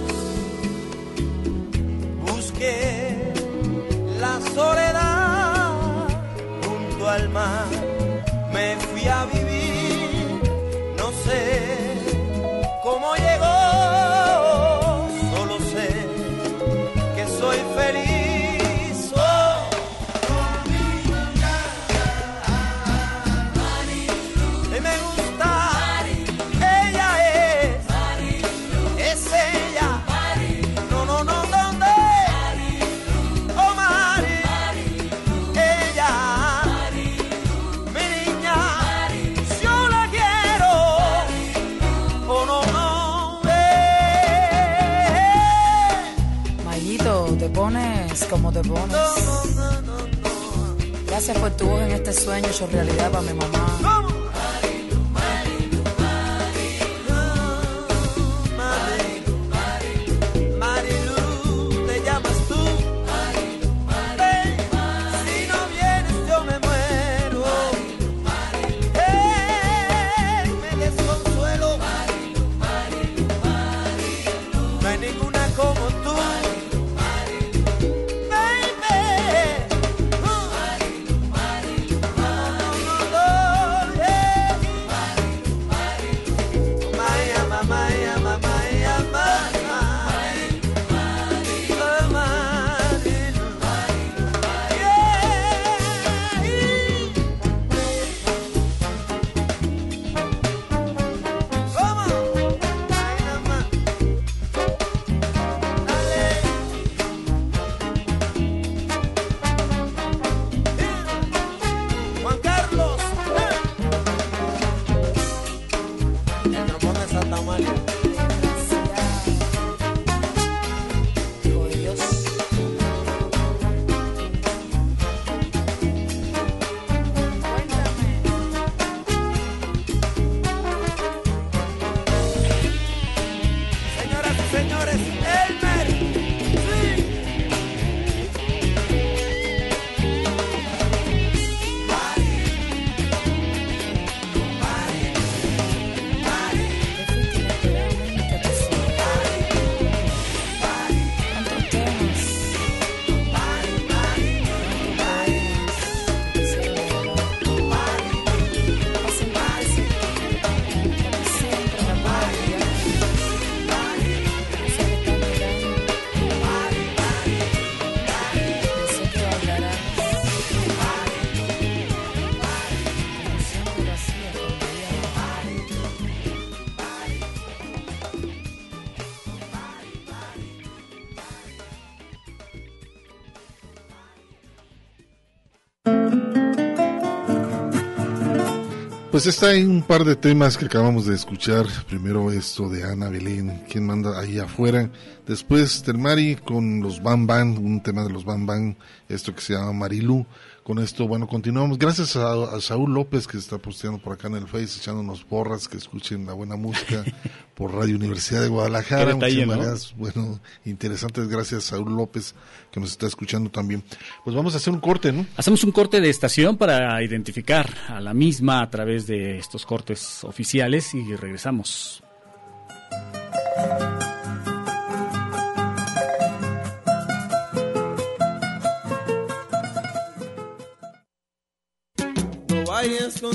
Te pones. Gracias por tu voz en este sueño hecho realidad para mi mamá. Pues está ahí un par de temas que acabamos de escuchar. Primero esto de Ana Belén, quien manda ahí afuera. Después Termari con los Bam Bam, un tema de los Bam Bam, esto que se llama Marilú. Con esto, bueno, continuamos. Gracias a, a Saúl López que está posteando por acá en el Face, echándonos porras, que escuchen la buena música por Radio Universidad de Guadalajara. Qué detalle, Muchísimas ¿no? gracias. Bueno, interesantes. Gracias a Saúl López que nos está escuchando también. Pues vamos a hacer un corte, ¿no? Hacemos un corte de estación para identificar a la misma a través de estos cortes oficiales y regresamos. No vayas con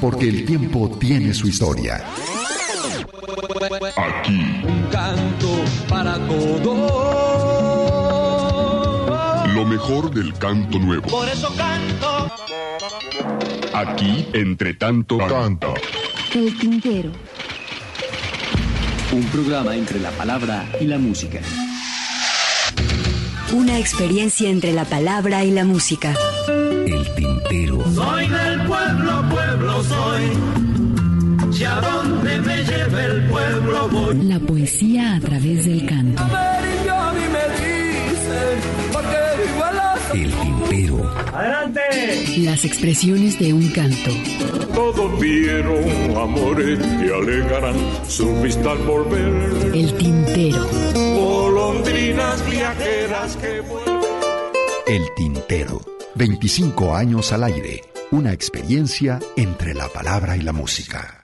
Porque el tiempo tiene su historia. Aquí. Un canto para todos. Lo mejor del canto nuevo. Por eso canto. Aquí, entre tanto, canta. El tintero. Un programa entre la palabra y la música. Una experiencia entre la palabra y la música. El tintero. Soy La poesía a través del canto. El tintero. ¡Adelante! Las expresiones de un canto. Todos vieron amores y alegarán su vista al volver. El tintero. Golondrinas viajeras que vuelven. El tintero. 25 años al aire. Una experiencia entre la palabra y la música.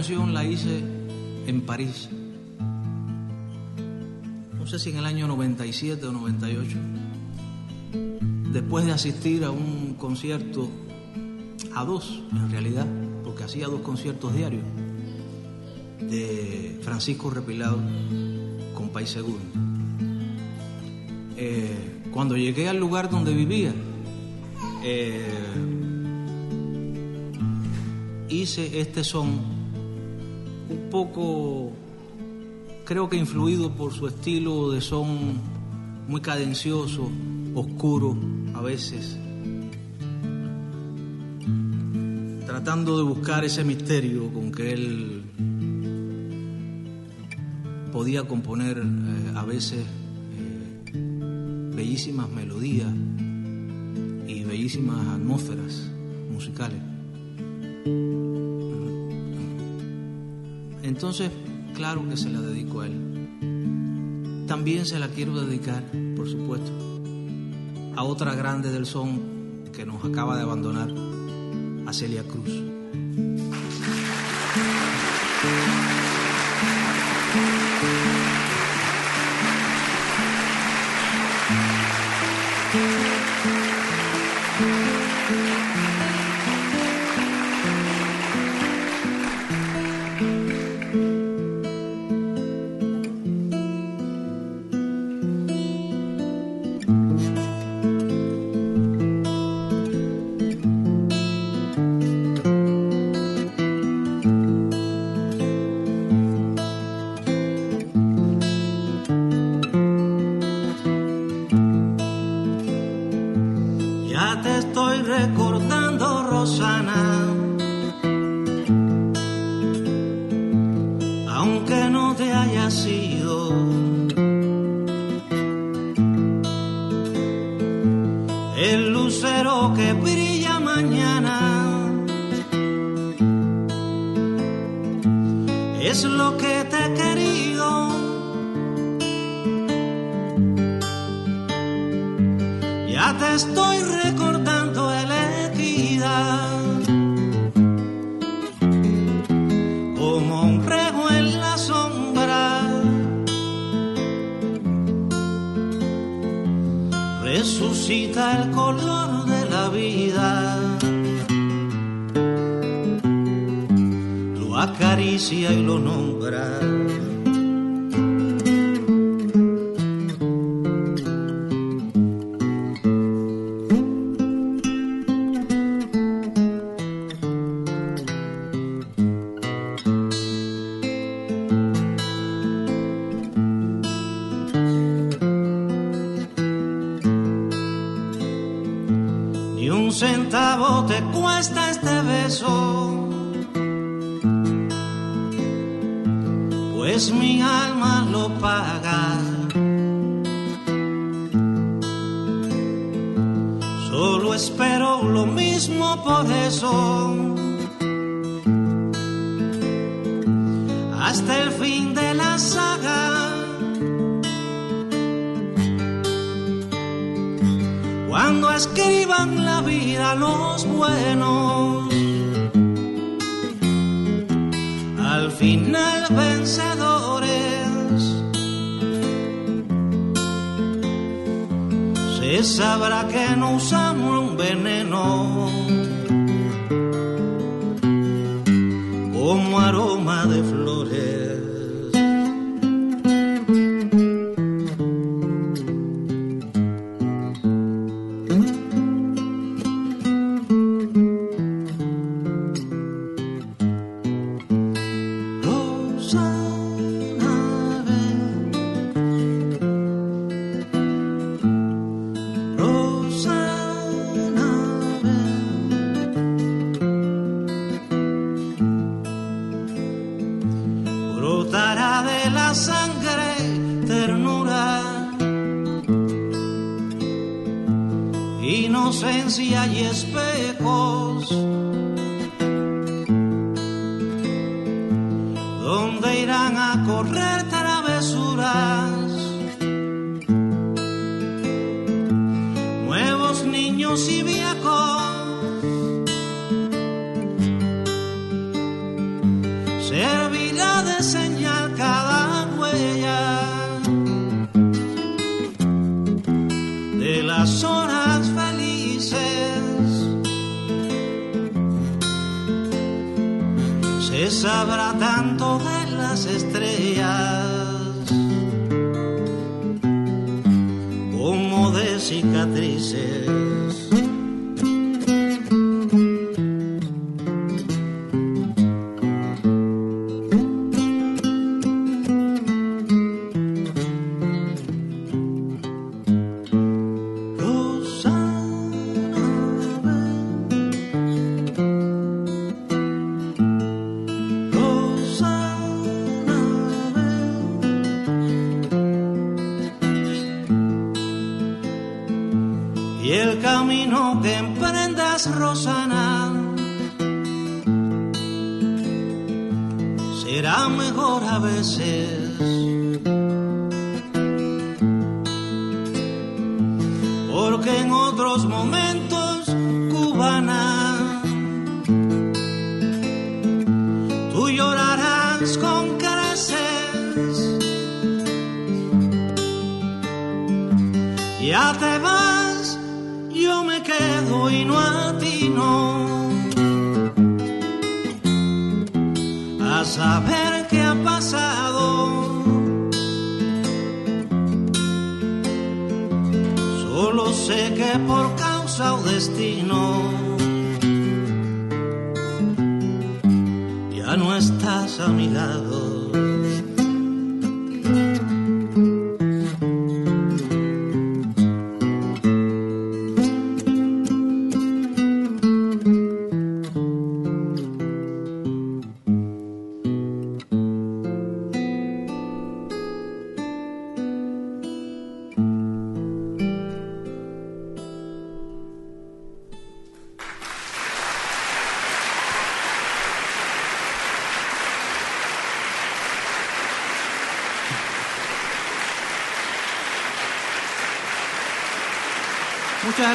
canción la hice en París. No sé si en el año 97 o 98. Después de asistir a un concierto, a dos en realidad, porque hacía dos conciertos diarios, de Francisco Repilado con País Seguro. Eh, cuando llegué al lugar donde vivía, eh, hice este son un poco, creo que influido por su estilo de son muy cadencioso, oscuro a veces, tratando de buscar ese misterio con que él podía componer eh, a veces eh, bellísimas melodías y bellísimas atmósferas musicales. Entonces, claro que se la dedico a él. También se la quiero dedicar, por supuesto, a otra grande del son que nos acaba de abandonar, a Celia Cruz.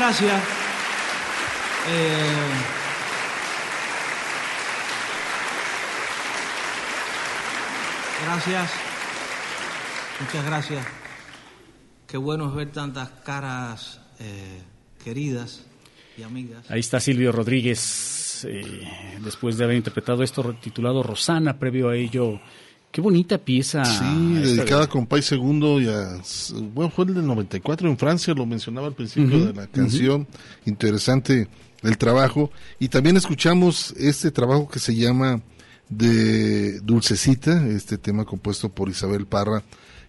Gracias. Eh, gracias. Muchas gracias. Qué bueno ver tantas caras eh, queridas y amigas. Ahí está Silvio Rodríguez, eh, después de haber interpretado esto titulado Rosana, previo a ello. Qué bonita pieza. Sí, dedicada de- a Compay Segundo y a, bueno, fue el del 94 en Francia, lo mencionaba al principio de la canción. Interesante el trabajo. Y también escuchamos este trabajo que se llama de Dulcecita, este tema compuesto por Isabel Parra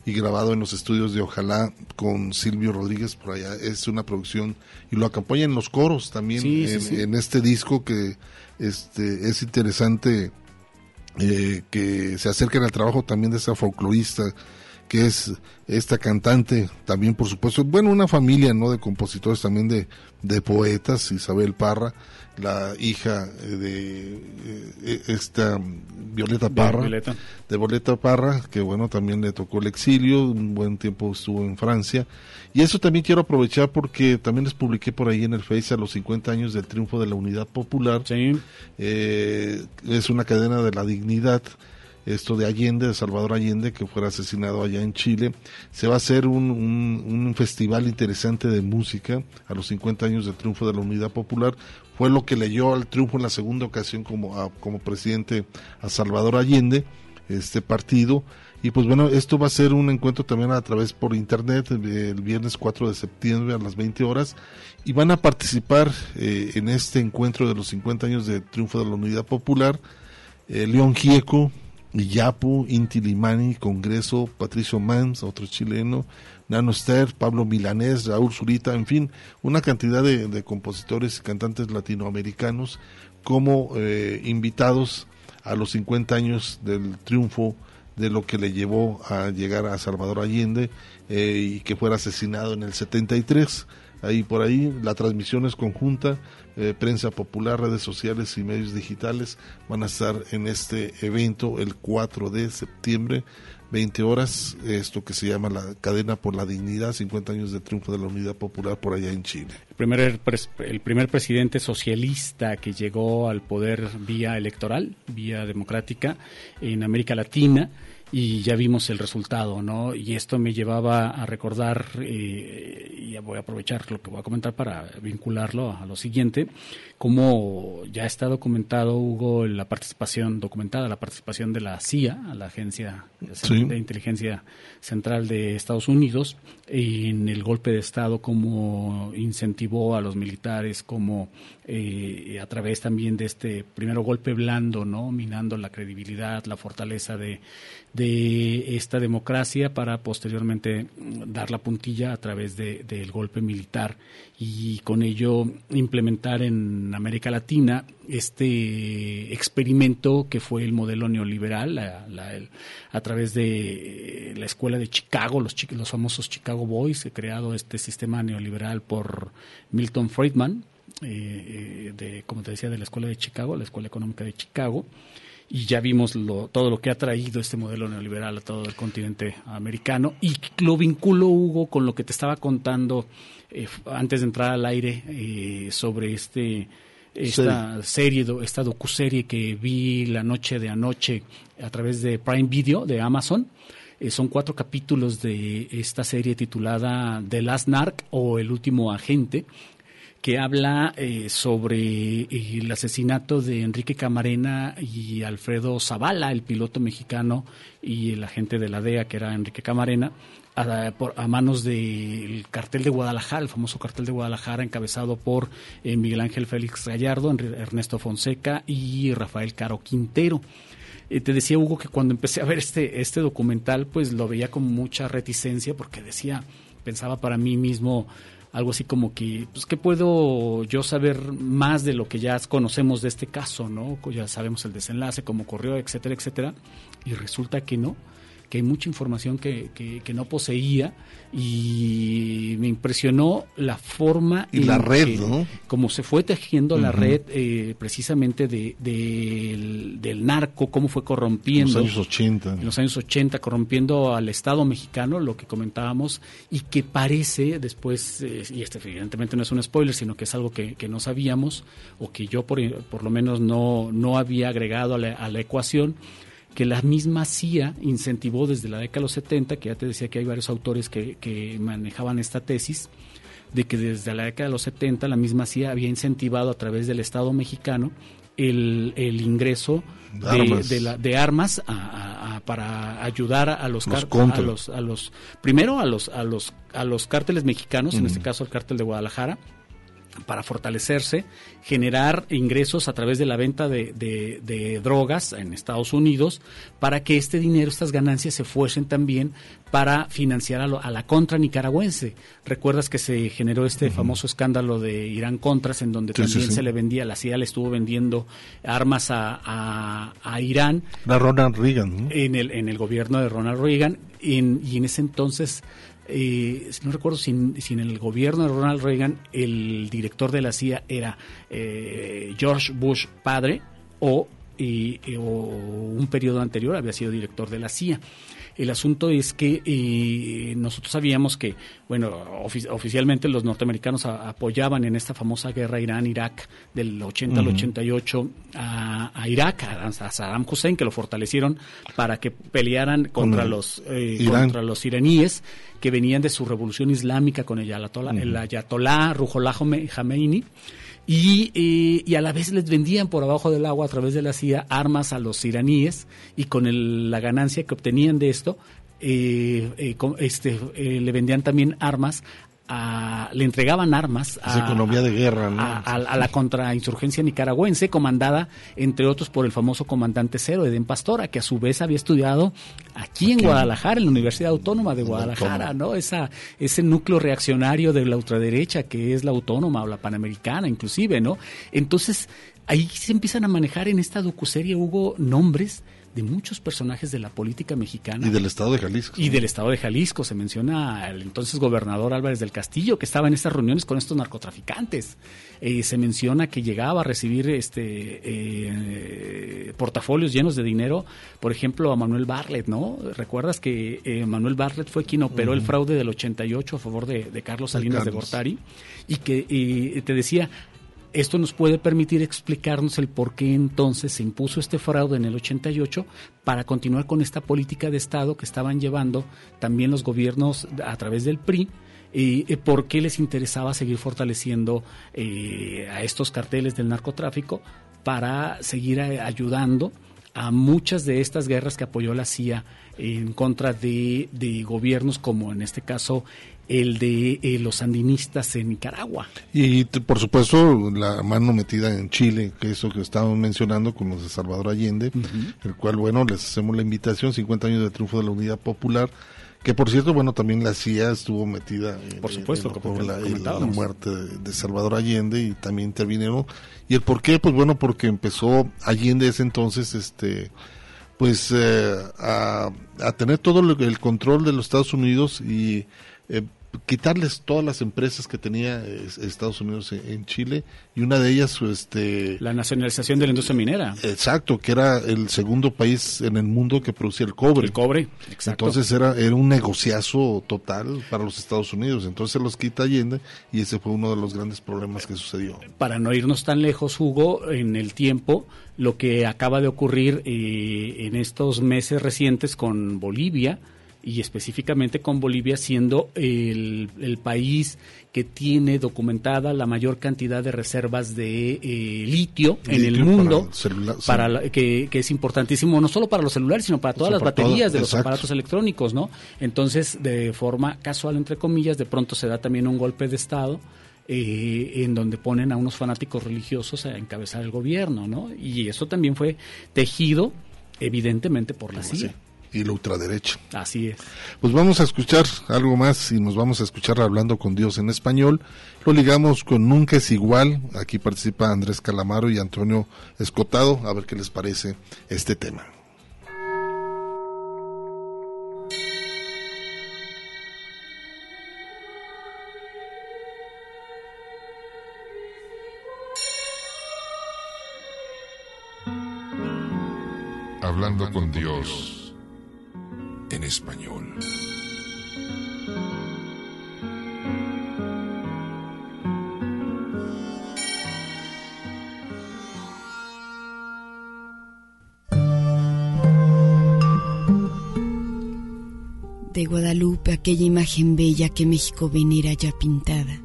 y grabado en los estudios de Ojalá con Silvio Rodríguez por allá. Es una producción y lo acompañan los coros también Sí, sí, en, sí. en este disco que este es interesante eh, que se acerquen al trabajo también de esa folclorista que es esta cantante también por supuesto bueno una familia no de compositores también de, de poetas Isabel Parra la hija eh, de eh, esta Violeta De Parra Violeta. de Violeta Parra que bueno también le tocó el exilio un buen tiempo estuvo en Francia. Y eso también quiero aprovechar porque también les publiqué por ahí en el Face a los 50 años del triunfo de la Unidad Popular. Eh, es una cadena de la dignidad esto de Allende, de Salvador Allende, que fuera asesinado allá en Chile. Se va a hacer un, un- festival interesante de música a los 50 años del triunfo de la Unidad Popular. Fue lo que leyó al triunfo en la segunda ocasión como, como presidente a Salvador Allende, este partido. Y pues bueno, esto va a ser un encuentro también a través por internet el, el viernes 4 de septiembre a las 20 horas. Y van a participar eh, en este encuentro de los 50 años del triunfo de la Unidad Popular. eh, León Gieco, Iyapu, Inti Limani, Congreso, Patricio Mans, otro chileno, Nano Ster, Pablo Milanés, Raúl Zurita, en fin, una cantidad de, de compositores y cantantes latinoamericanos como eh, invitados a los 50 años del triunfo de lo que le llevó a llegar a Salvador Allende eh, y que fuera asesinado en el 73. Ahí por ahí la transmisión es conjunta, eh, prensa popular, redes sociales y medios digitales van a estar en este evento el 4 de septiembre, 20 horas, esto que se llama la cadena por la dignidad, 50 años de triunfo de la unidad popular por allá en Chile. El primer, el primer presidente socialista que llegó al poder vía electoral, vía democrática en América Latina y ya vimos el resultado, ¿no? Y esto me llevaba a recordar, eh, y voy a aprovechar lo que voy a comentar para vincularlo a lo siguiente, como ya está documentado, Hugo, la participación, documentada la participación de la CIA, la Agencia Sí. de Inteligencia Central de Estados Unidos, en el golpe de Estado, como incentivó a los militares, como eh, a través también de este primero golpe blando, ¿no? Minando la credibilidad, la fortaleza de, de esta democracia para posteriormente dar la puntilla a través de- del golpe militar y con ello implementar en América Latina este experimento que fue el modelo neoliberal la- la- el- a través de eh, la escuela de Chicago, los, los famosos Chicago Boys, he creado este sistema neoliberal por Milton Friedman, eh, eh, de, como te decía, de la escuela de Chicago, la escuela económica de Chicago. Y ya vimos lo, todo lo que ha traído este modelo neoliberal a todo el continente americano. Y lo vinculo, Hugo, con lo que te estaba contando eh, antes de entrar al aire eh, sobre este esta serie, do- esta docuserie que vi la noche de anoche a través de Prime Video de Amazon. Eh, son cuatro capítulos de esta serie titulada The Last Narc o El último agente que habla eh, sobre eh, el asesinato de Enrique Camarena y Alfredo Zavala, el piloto mexicano y el agente de la DEA, que era Enrique Camarena, a, a manos del cartel de Guadalajara, el famoso cartel de Guadalajara, encabezado por eh, Miguel Ángel Félix Gallardo, Ernesto Fonseca y Rafael Caro Quintero. Eh, te decía Hugo que cuando empecé a ver este, este documental, pues lo veía con mucha reticencia porque decía, pensaba para mí mismo algo así como que, pues, ¿qué puedo yo saber más de lo que ya conocemos de este caso, no? Ya sabemos el desenlace, cómo ocurrió, etcétera, etcétera. Y resulta que no, que hay mucha información que, que, que no poseía y me impresionó la forma Y la red, que- ¿no? como se fue tejiendo la red eh, precisamente de, del, del narco, cómo fue corrompiendo En los años 80. en los años 80, corrompiendo al Estado mexicano, lo que comentábamos, y que parece después, eh, y este evidentemente no es un spoiler, sino que es algo que, que no sabíamos, o que yo por, por lo menos no, no había agregado a la, a la ecuación, que la misma CIA incentivó desde la década de los 70, que ya te decía que hay varios autores que, que manejaban esta tesis, de que desde la década de los 70 la misma CIA había incentivado a través del Estado mexicano el, el ingreso de Armas. de, la- de armas a- a- a- para ayudar a los, Los a los a los primero a los a los a los cárteles mexicanos en este caso el cártel de Guadalajara para fortalecerse, generar ingresos a través de la venta de, de- de drogas en Estados Unidos, para que este dinero, estas ganancias se fuesen también para financiar a, lo- a la contra nicaragüense. Recuerdas que se generó este famoso escándalo de Irán Contras, en donde Sí, sí, también sí. se le vendía, la CIA le estuvo vendiendo armas a, a- a Irán La Ronald Reagan. ¿no? en el, en el gobierno de Ronald Reagan en- y en ese entonces, eh, no recuerdo si en, el gobierno de Ronald Reagan el director de la CIA era eh, George Bush padre o, o un periodo anterior había sido director de la CIA. El asunto es que eh, nosotros sabíamos que, bueno, ofi- oficialmente los norteamericanos apoyaban en esta famosa guerra Irán-Irak del 80 al Ujú. 88 a, a Irak, a, a Saddam Hussein, que lo fortalecieron para que pelearan contra los eh, contra los iraníes que venían de su revolución islámica con el ayatollah, el ayatollah Ruhollah Khomeini y, eh, y a la vez les vendían por abajo del agua a través de la CIA armas a los iraníes y con el- la ganancia que obtenían de esto eh, eh, este, eh, le vendían también armas a- le entregaban armas Es economía de guerra, ¿no? a, la contrainsurgencia nicaragüense, comandada, entre otros, por el famoso comandante cero, Eden Pastora, que a su vez había estudiado aquí en. Guadalajara, en la Universidad Autónoma de Guadalajara, ¿no? Esa, ese núcleo reaccionario de la ultraderecha que es la autónoma o la panamericana, inclusive, ¿no? Entonces, ahí se empiezan a manejar en esta docuserie, Hugo, nombres de muchos personajes de la política mexicana Y del estado de Jalisco. y del estado de Jalisco. Se menciona al entonces gobernador Álvarez del Castillo, que estaba en estas reuniones con estos narcotraficantes. Eh, se menciona que llegaba a recibir este eh, portafolios llenos de dinero, por ejemplo, a Manuel Bartlett, ¿no? ¿Recuerdas que eh, Manuel Bartlett fue quien operó el fraude del 88 a favor de, de Carlos De Salinas de Carlos. Gortari? Y que y te decía, esto nos puede permitir explicarnos el por qué entonces se impuso este fraude en el 88 para continuar con esta política de Estado que estaban llevando también los gobiernos a través del PRI y eh, por qué les interesaba seguir fortaleciendo eh, a estos carteles del narcotráfico para seguir eh, ayudando a muchas de estas guerras que apoyó la CIA en contra de, de gobiernos como en este caso el de eh, los sandinistas en Nicaragua. Y por supuesto la mano metida en Chile, que eso que estábamos mencionando con los de Salvador Allende, el cual, bueno, les hacemos la invitación, 50 años de triunfo de la Unidad Popular, que por cierto, bueno, también la CIA estuvo metida en, Por supuesto, en la, en la comentábamos. muerte de, de Salvador Allende y también intervinieron. ¿Y el por qué? Pues bueno, porque empezó Allende ese entonces, este pues eh, a, a tener todo el control de los Estados Unidos y eh, quitarles todas las empresas que tenía eh, Estados Unidos en, Chile y una de ellas este La nacionalización de la industria minera. exacto que era el segundo país en el mundo que producía el cobre El cobre, exacto. entonces era era un negociazo total para los Estados Unidos entonces los quita Allende y ese fue uno de los grandes problemas que sucedió para no irnos tan lejos, Hugo, en el tiempo, lo que acaba de ocurrir eh, en estos meses recientes con Bolivia, y específicamente con Bolivia siendo el, el país que tiene documentada la mayor cantidad de reservas de eh, litio, en el mundo, para la- que, que es importantísimo no solo para los celulares, sino para todas las todo, baterías de los aparatos electrónicos, ¿no? Entonces, de forma casual, entre comillas, de pronto se da también un golpe de Estado eh, en donde ponen a unos fanáticos religiosos a encabezar el gobierno, ¿no? Y eso también fue tejido, evidentemente, por la CIA. Y la ultraderecha Así es. Pues vamos a escuchar algo más y nos vamos a escuchar hablando con Dios en español. Lo ligamos con Nunca es igual. Aquí participa Andrés Calamaro y Antonio Escotado. A ver qué les parece este tema. Hablando con Dios en español. De Guadalupe aquella imagen bella que México venera ya pintada,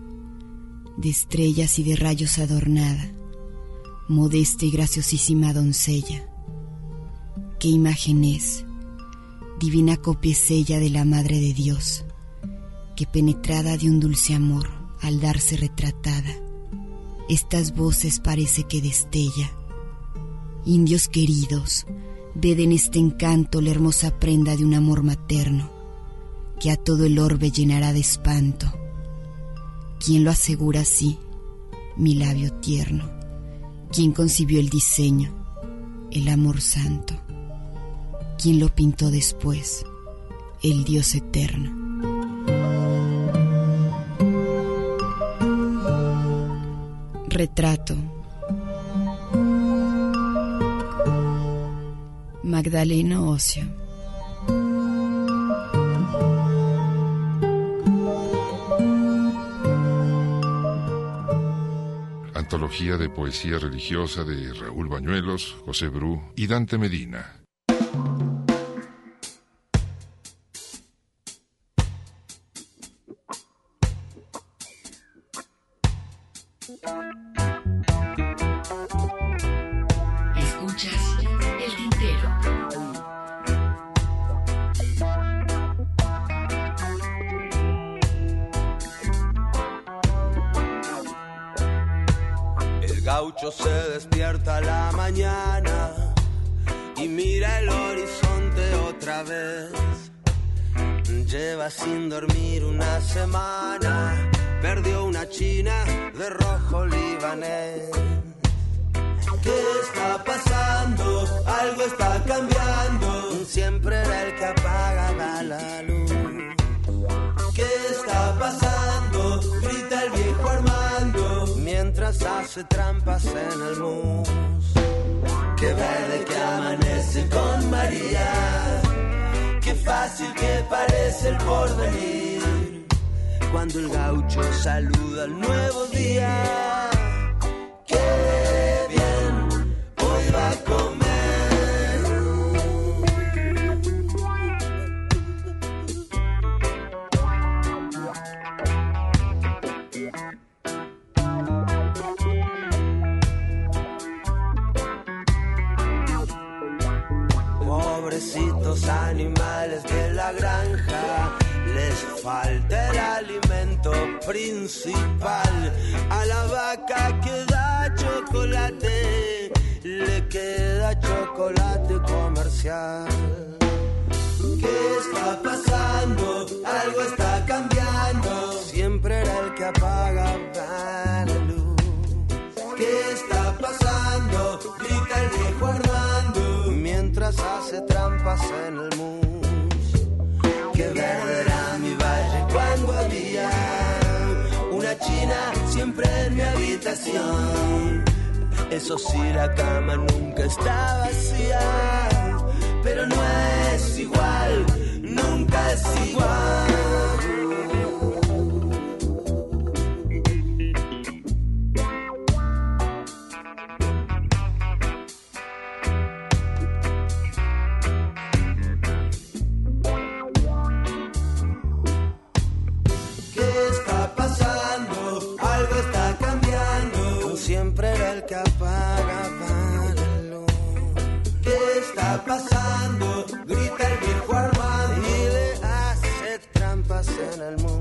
de estrellas y de rayos adornada, modesta y graciosísima doncella. ¿Qué imagen es? Divina copia es ella de la Madre de Dios, que penetrada de un dulce amor, al darse retratada, estas voces parece que destella. Indios queridos, ved en este encanto la hermosa prenda de un amor materno, que a todo el orbe llenará de espanto. ¿Quién lo asegura así? Mi labio tierno. ¿Quién concibió el diseño? El amor santo. ¿Quién lo pintó después? El Dios eterno. Retrato. Magdaleno Ocio. Antología de poesía religiosa de Raúl Bañuelos, José Bru y Dante Medina. Trampas en el mus. Qué verde que amanece con María. Qué fácil que parece el porvenir. Cuando el gaucho saluda el nuevo día. hace trampas en el mus. Que verde era mi valle cuando había una china siempre en mi habitación. Eso sí, la cama nunca está vacía, pero no es igual, nunca es igual. en el mundo.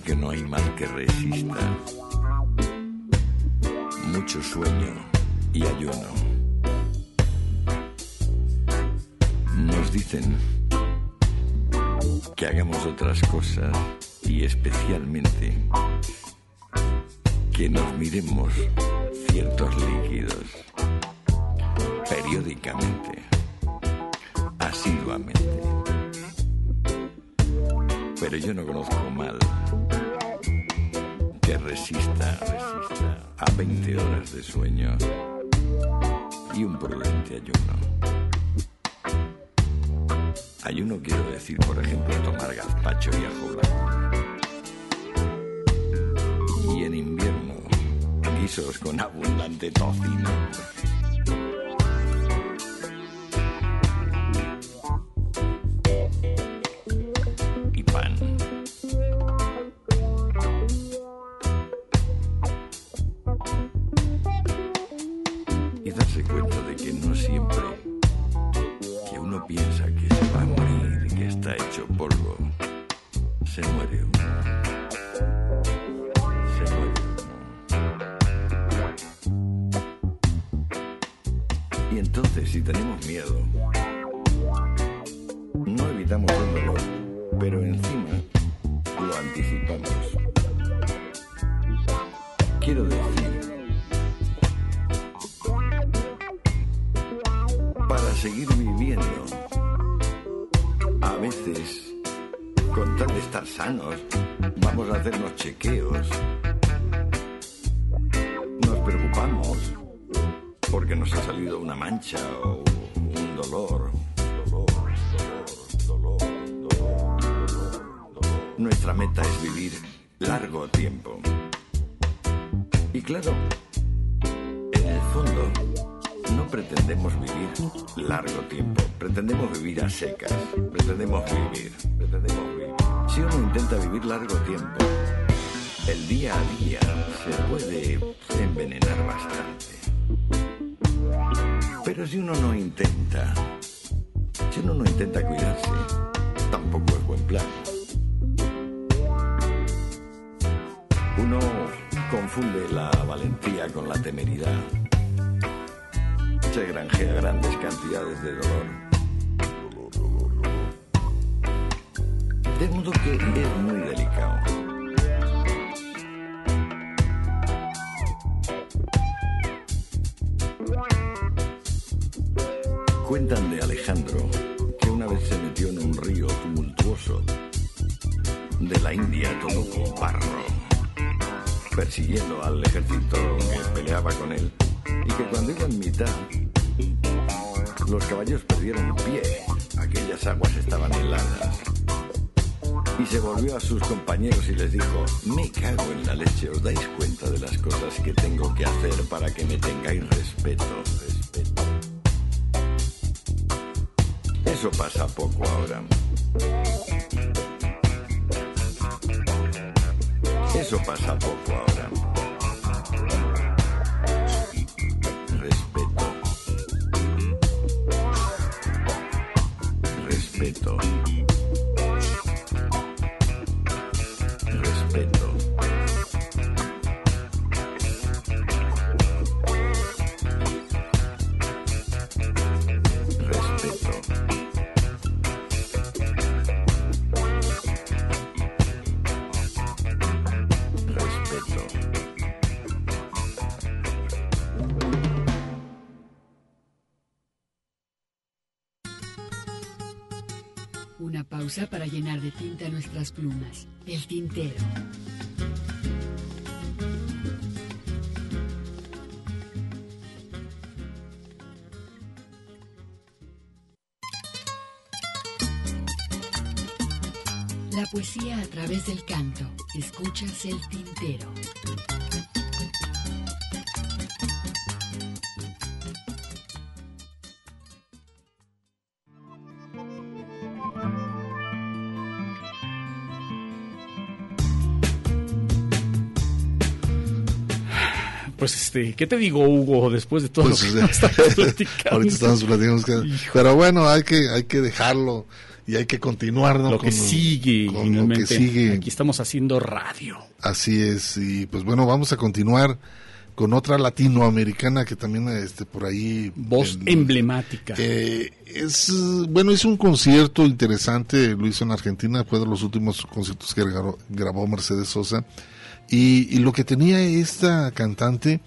que no hay mal que resista. Mucho sueño y ayuno. Nos dicen que hagamos otras cosas y especialmente que nos miremos ciertos líquidos periódicamente, asiduamente. Pero yo no conozco mal que resista, resista a 20 horas de sueño y un prudente ayuno. Ayuno quiero decir, por ejemplo, tomar gazpacho y ajo. Y en invierno, guisos con abundante tocino de tinta nuestras plumas. El tintero. La poesía a través del canto. Escuchas el tintero. Pues este, ¿qué te digo, Hugo, después de todo Pues, lo que estamos platicando? ahorita estamos platicando. Pero bueno, hay que, hay que dejarlo y hay que continuar, ¿no? Lo que Con sigue, con lo que sigue. Aquí estamos haciendo radio. Así es, y pues bueno, vamos a continuar con otra latinoamericana que también este por ahí Voz en- emblemática. eh, es bueno, es un concierto interesante, lo hizo en Argentina, fue de los últimos conciertos que grabó Mercedes Sosa. Y, y lo que tenía esta cantante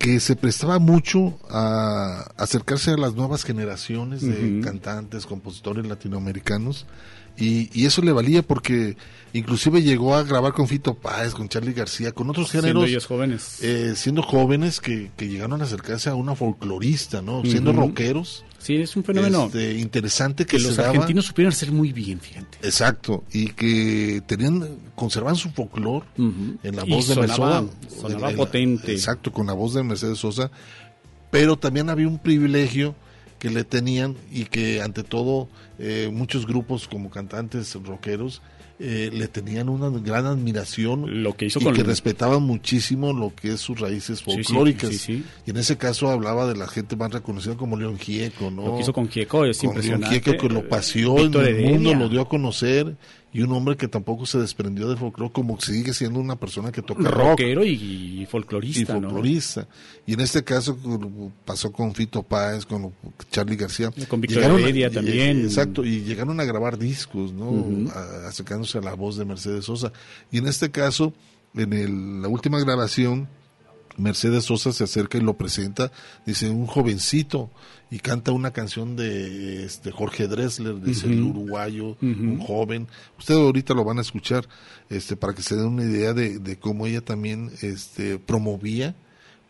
que se prestaba mucho a acercarse a las nuevas generaciones de cantantes, compositores latinoamericanos y, y eso le valía porque inclusive llegó a grabar con Fito Páez, con Charlie García, con otros Siendo géneros ellos jóvenes. eh, siendo jóvenes que, que llegaron a acercarse a una folclorista, ¿no? Siendo rockeros. Sí, es un fenómeno este, interesante que, los daba. argentinos supieron hacer muy bien, fíjate. Exacto, y que tenían, conservaban su folclor en la Y voz de sonaba- Mercedes sonaba potente. Exacto, con la voz de Mercedes Sosa, pero también había un privilegio que le tenían y que ante todo eh, muchos grupos como cantantes rockeros eh, le tenían una gran admiración Lo que hizo y con- que respetaban muchísimo lo que es sus raíces folclóricas sí, sí. y en ese caso hablaba de la gente más reconocida como León Gieco ¿no? Lo que hizo con Gieco es con León impresionante. Gieco que lo paseó Víctor en el mundo lo dio a conocer y un hombre que tampoco se desprendió del folclore como sigue siendo una persona que toca rock rockero y, y folclorista, ¿no? folclorista. Y en este caso pasó con Fito Páez, con Charlie García. Con Víctor Heredia y- también. Exacto, y llegaron a grabar discos, ¿no? Acercándose a la voz de Mercedes Sosa. Y en este caso, en el- la última grabación, Mercedes Sosa se acerca y lo presenta, dice un jovencito y canta una canción de este Jorge Dressler, dice el uruguayo, un joven. Ustedes ahorita lo van a escuchar, este, para que se den una idea de, de cómo ella también, este, promovía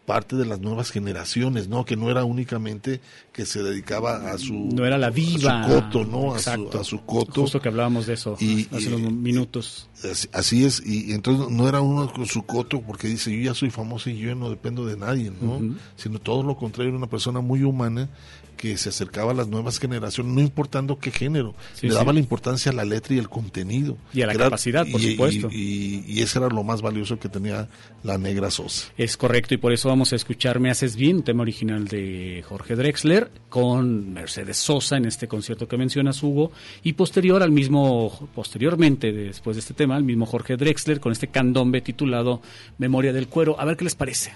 parte de las nuevas generaciones, ¿no? Que no era únicamente que se dedicaba a su No era la diva. a su coto, ¿no? A su, Exacto. a su coto. Justo que hablábamos de eso Y- hace y- unos minutos. Así, así es, y entonces no era uno con su coto porque dice, yo ya soy famoso y yo no dependo de nadie, ¿no? Sino todo lo contrario, era una persona muy humana que se acercaba a las nuevas generaciones, no importando qué género, Sí, le sí. daba la importancia a la letra y al contenido. Y a la Era- capacidad, por y- supuesto. Y, y eso era lo más valioso que tenía la negra Sosa. Es correcto, y por eso vamos a escuchar Me Haces Bien, tema original de Jorge Drexler, con Mercedes Sosa en este concierto que mencionas, Hugo, y posterior al mismo, posteriormente, después de este tema, al mismo Jorge Drexler, con este candombe titulado Memoria del Cuero. A ver qué les parece.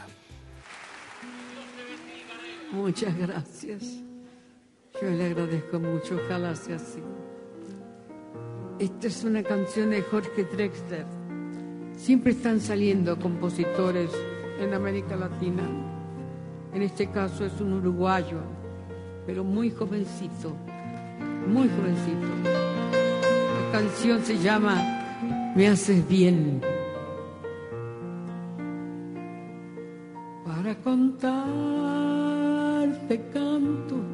Muchas gracias. Yo le agradezco mucho, ojalá sea así. Esta es una canción de Jorge Drexler. Siempre están saliendo compositores en América Latina. En este caso es un uruguayo, pero muy jovencito, muy jovencito. La canción se llama me haces bien. Para contarte canto,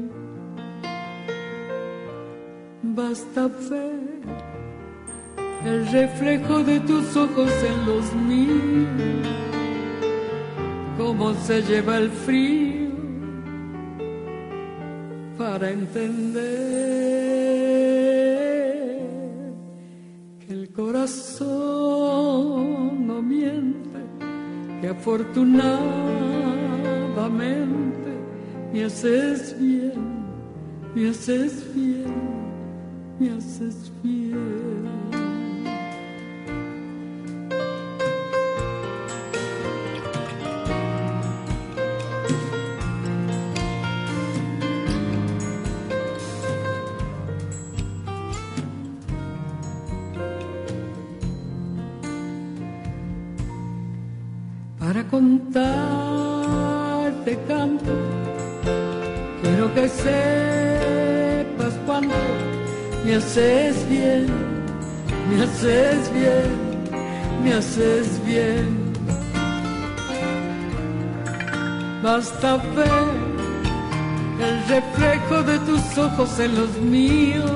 Basta ver el reflejo de tus ojos en los míos, cómo se lleva el frío para entender que el corazón no miente, que afortunadamente me haces bien, me haces bien, Jesus hasta ver el reflejo de tus ojos en los míos.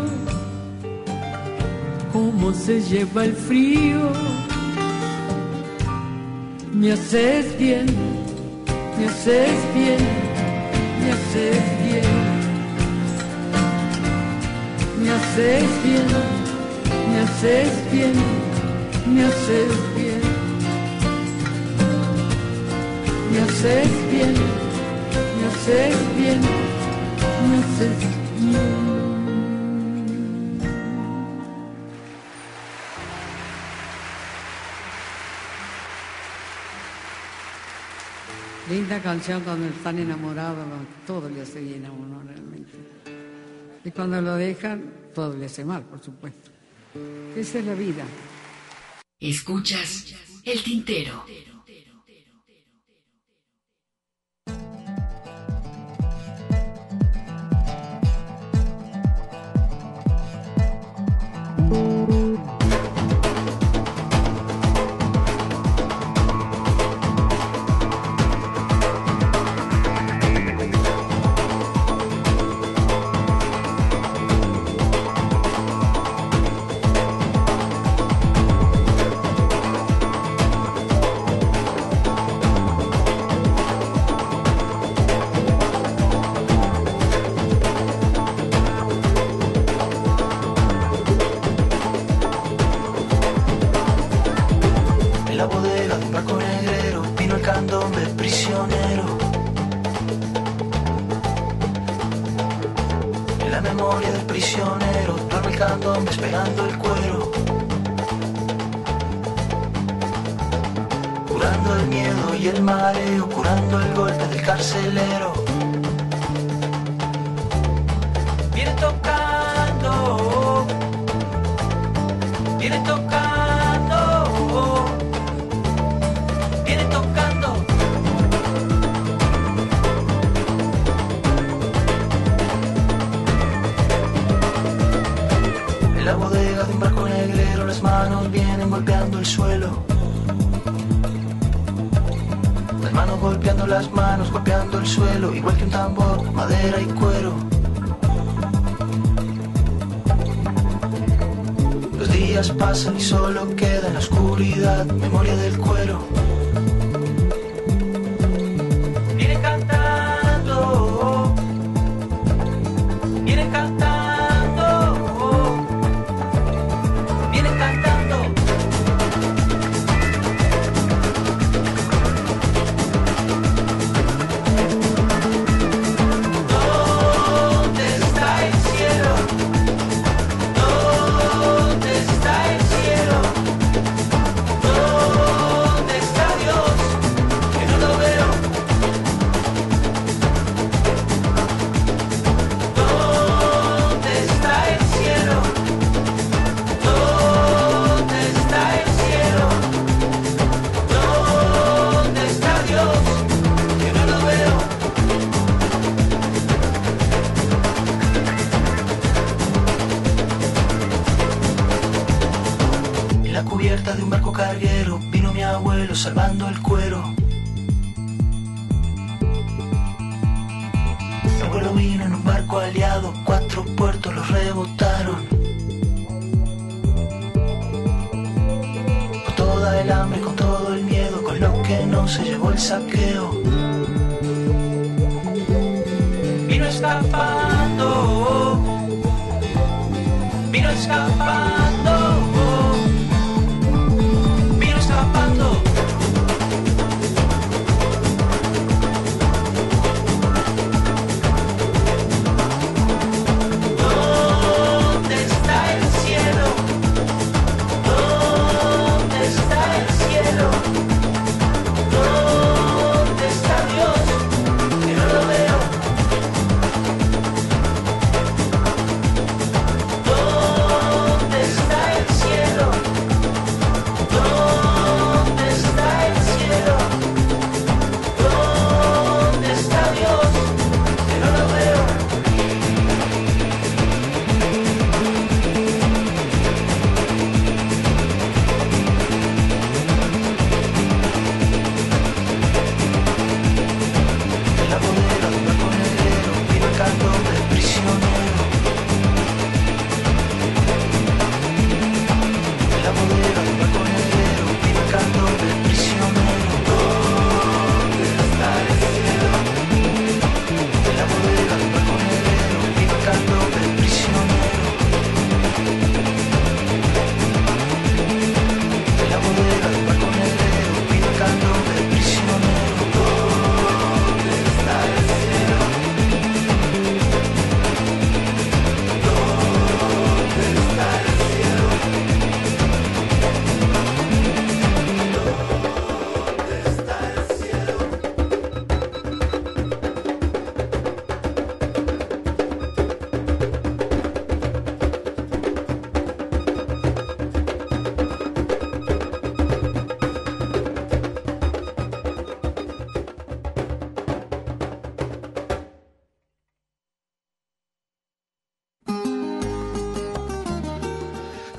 Cómo se lleva el frío. Me haces bien, me haces bien. Me haces bien, me haces bien, me haces bien. Me haces bien. Me haces bien me haces bien. Linda canción cuando están enamorados, todo le hace bien a uno realmente. Y cuando lo dejan, todo le hace mal, por supuesto. Esa es la vida. Escuchas el tintero. Tocando, viene tocando, viene tocando. En la bodega de un barco negrero las manos vienen golpeando el suelo. Las manos golpeando las manos, golpeando el suelo, igual que un tambor, madera y cuero. Pasan y solo queda en la oscuridad memoria del cuero.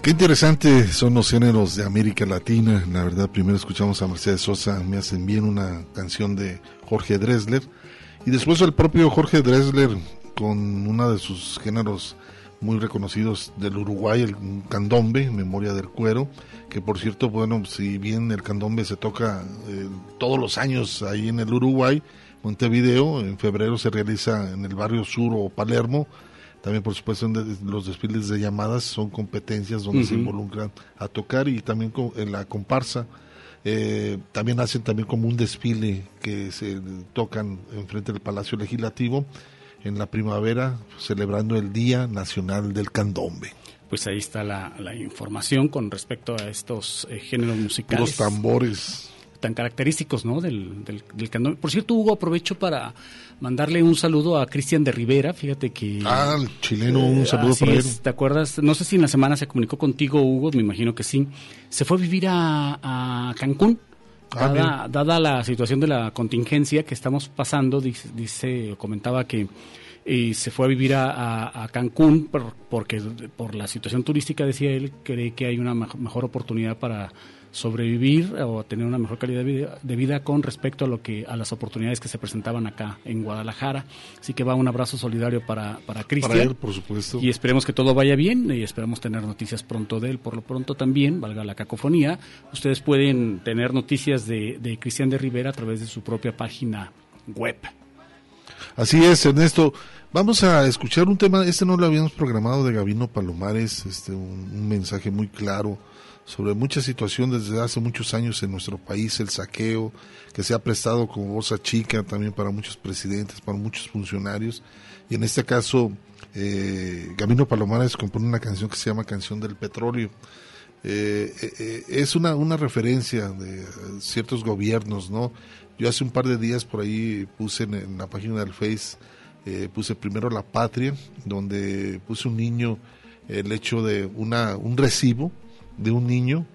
Qué interesante son los géneros de América Latina. La verdad, primero escuchamos a Mercedes Sosa, me hacen bien una canción de Jorge Dresler. Y después el propio Jorge Dresler con uno de sus géneros muy reconocidos del Uruguay, el candombe, Memoria del Cuero, que por cierto, bueno, si bien el candombe se toca eh, todos los años ahí en el Uruguay, Montevideo, en febrero se realiza en el barrio sur o Palermo, también por supuesto los desfiles de llamadas son competencias donde se involucran a tocar y también con- en la comparsa eh, también hacen también como un desfile que se tocan enfrente del Palacio Legislativo en la primavera celebrando el Día Nacional del Candombe. Pues ahí está la, la información con respecto a estos eh, géneros musicales. Puros tambores. Tan característicos, ¿no? Del, del, del candombe. Por cierto, Hugo, aprovecho para mandarle un saludo a Cristian de Rivera. Fíjate que. Ah, el chileno, un saludo así para él. es, ¿Te acuerdas? No sé si en la semana se comunicó contigo, Hugo, me imagino que sí. Se fue a vivir a, a Cancún. Ah, Dada, dada la situación de la contingencia que estamos pasando, dice, dice comentaba que eh, se fue a vivir a, a- a Cancún por, porque por la situación turística, decía él, cree que hay una mej- mejor oportunidad para sobrevivir o tener una mejor calidad de vida, de vida con respecto a lo que a las oportunidades que se presentaban acá en Guadalajara. Así que va un abrazo solidario para para Cristian. Para él, por supuesto. Y esperemos que todo vaya bien y esperamos tener noticias pronto de él. Por lo pronto también, valga la cacofonía, ustedes pueden tener noticias de, de Cristian de Rivera a través de su propia página web. Así es, Ernesto. Vamos a escuchar un tema, este no lo habíamos programado de Gabino Palomares, este un, un mensaje muy claro sobre mucha situación desde hace muchos años en nuestro país, el saqueo que se ha prestado como bolsa chica también para muchos presidentes, para muchos funcionarios. Y en este caso, eh, Gabino Palomares compone una canción que se llama Canción del Petróleo. Eh, eh, es una, una referencia de ciertos gobiernos, ¿no? Yo hace un par de días por ahí puse en, en la página del Face, puse primero La Patria, donde puse un niño, el hecho de una, un recibo de un niño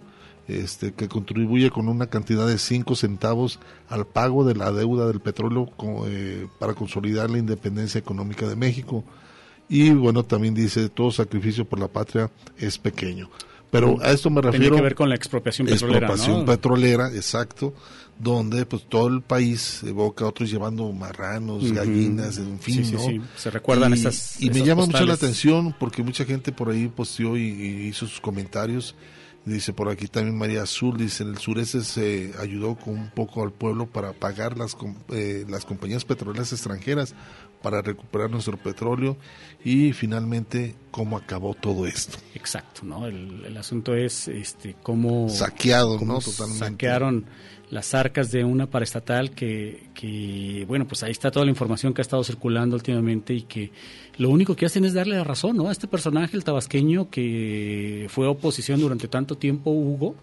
este, que contribuye con una cantidad de 5 centavos al pago de la deuda del petróleo eh, para consolidar la independencia económica de México. Y bueno, también dice, todo sacrificio por la patria es pequeño. Pero a esto me refiero. que ver con la expropiación petrolera, Expropiación ¿no? petrolera, exacto, donde pues todo el país evoca a otros llevando marranos, gallinas, en fin, Sí, sí, ¿no? sí. Se recuerdan y, estas- Y me llama mucho la atención porque mucha gente por ahí posteó y, y hizo sus comentarios. Dice por aquí también María Azul, dice, en el sureste se ayudó con un poco al pueblo para pagar las, eh, las compañías petroleras extranjeras para recuperar nuestro petróleo y finalmente cómo acabó todo esto. Exacto, ¿no? El, el asunto es este cómo Saqueado, cómo ¿no? Totalmente. saquearon las arcas de una paraestatal que, que, bueno, pues ahí está toda la información que ha estado circulando últimamente y que lo único que hacen es darle la razón, ¿no? A este personaje, el tabasqueño, que fue oposición durante tanto tiempo, Hugo,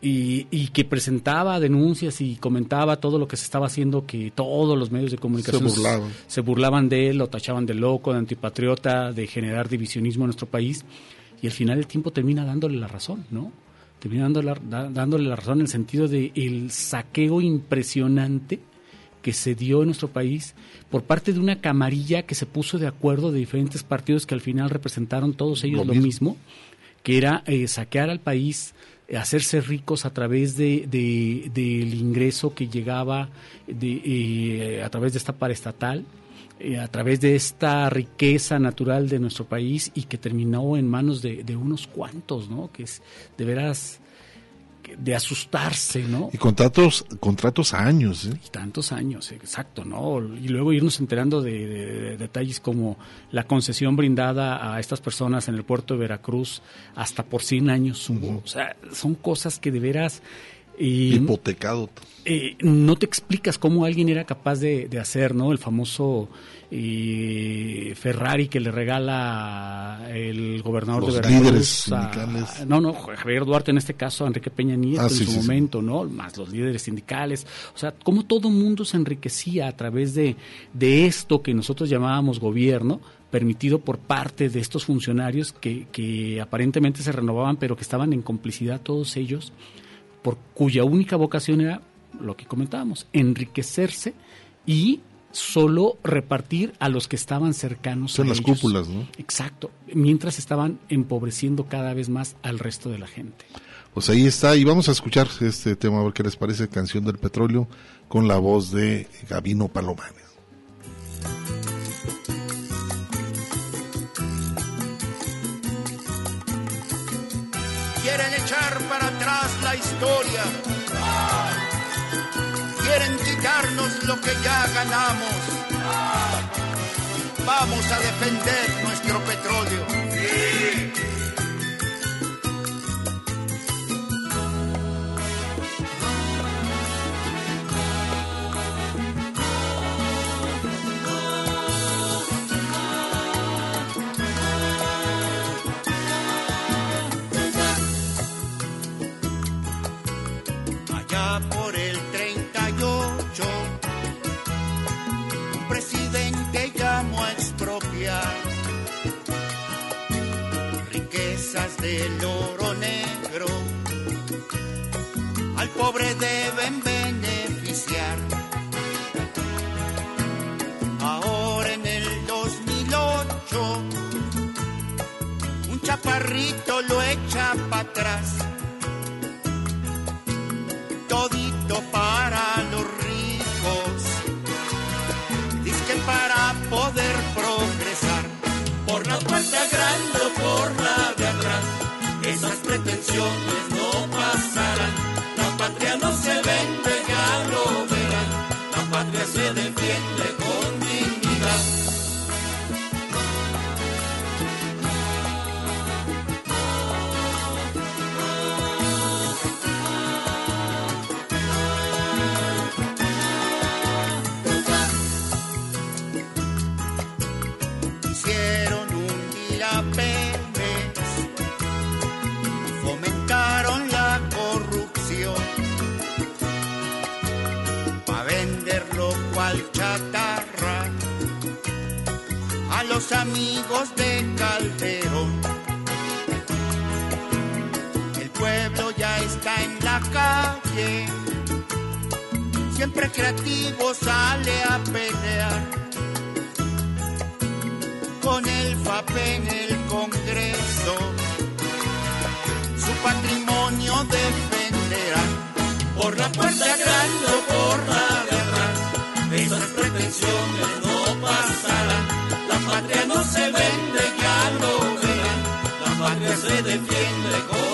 y, y que presentaba denuncias y comentaba todo lo que se estaba haciendo, que todos los medios de comunicación Se burlaban. se burlaban de él, lo tachaban de loco, de antipatriota, de generar divisionismo en nuestro país, y al final el tiempo termina dándole la razón, ¿no? Termina dándole, da- dándole la razón en el sentido de el saqueo impresionante que se dio en nuestro país por parte de una camarilla que se puso de acuerdo de diferentes partidos que al final representaron todos ellos Lo lo, mismo. mismo, que era eh, saquear al país, eh, hacerse ricos a través de, de- del ingreso que llegaba de, eh, a través de esta paraestatal, eh, a través de esta riqueza natural de nuestro país y que terminó en manos de, de unos cuantos, ¿no? Que es de veras de asustarse, ¿no? Y contratos, contratos a años, ¿eh? tantos años, exacto, ¿no? Y luego irnos enterando de, de- de detalles como la concesión brindada a estas personas en el puerto de Veracruz hasta por 100 años hubo. O sea, son cosas que de veras... Hipotecado. eh, no te explicas cómo alguien era capaz de, de hacer, ¿no? El famoso eh, Ferrari que le regala el gobernador Los de Veracruz. líderes a- sindicales. no, no, Javier Duarte en este caso, a Enrique Peña Nieto Ah, en sí, su sí, sí. momento, ¿no? Más los líderes sindicales. O sea, cómo todo mundo se enriquecía a través de, de esto que nosotros llamábamos gobierno, permitido por parte de estos funcionarios que, que aparentemente se renovaban, pero que estaban en complicidad todos ellos, por cuya única vocación era lo que comentábamos, enriquecerse y solo repartir a los que estaban cercanos Son a las ellos. cúpulas, ¿no? Exacto, mientras estaban empobreciendo cada vez más al resto de la gente. Pues ahí está, y vamos a escuchar este tema, a ver qué les parece, Canción del Petróleo, con la voz de Gabino Palomares. Historia. Quieren quitarnos lo que ya ganamos. Vamos a defender nuestro petróleo. Riquezas del oro negro. Al pobre deben beneficiar. Ahora en el 2008, un chaparrito lo echa para atrás pretensiones no pasarán. La patria no se vende, ya lo verán. La patria se defiende siempre creativo sale a pelear con el FAP en el Congreso. patrimonio defenderán. Por la puerta grande o por la de atrás, esas pretensiones no pasarán. La patria no se vende, ya lo verán. La patria se defiende con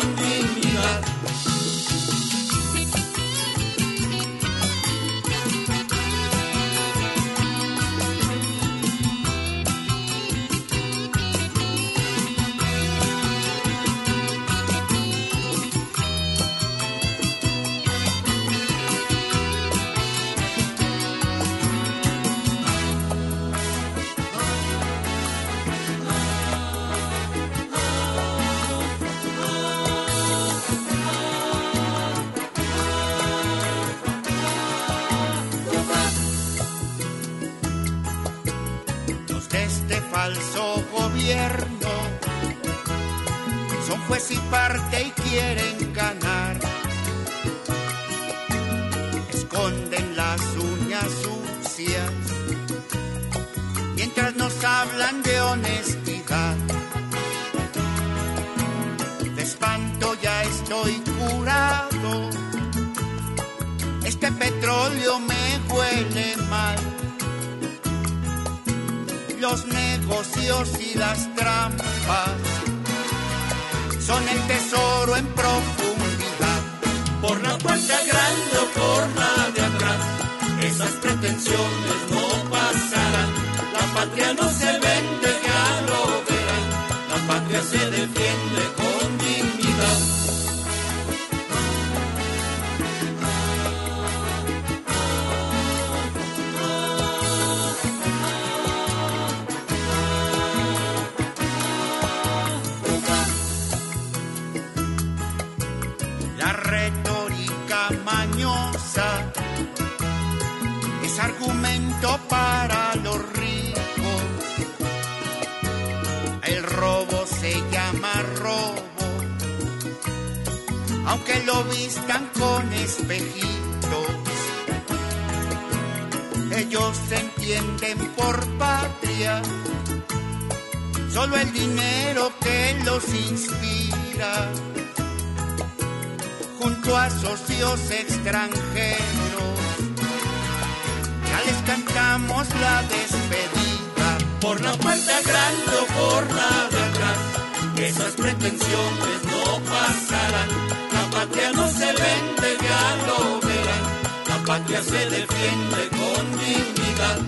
patria se defiende con dignidad.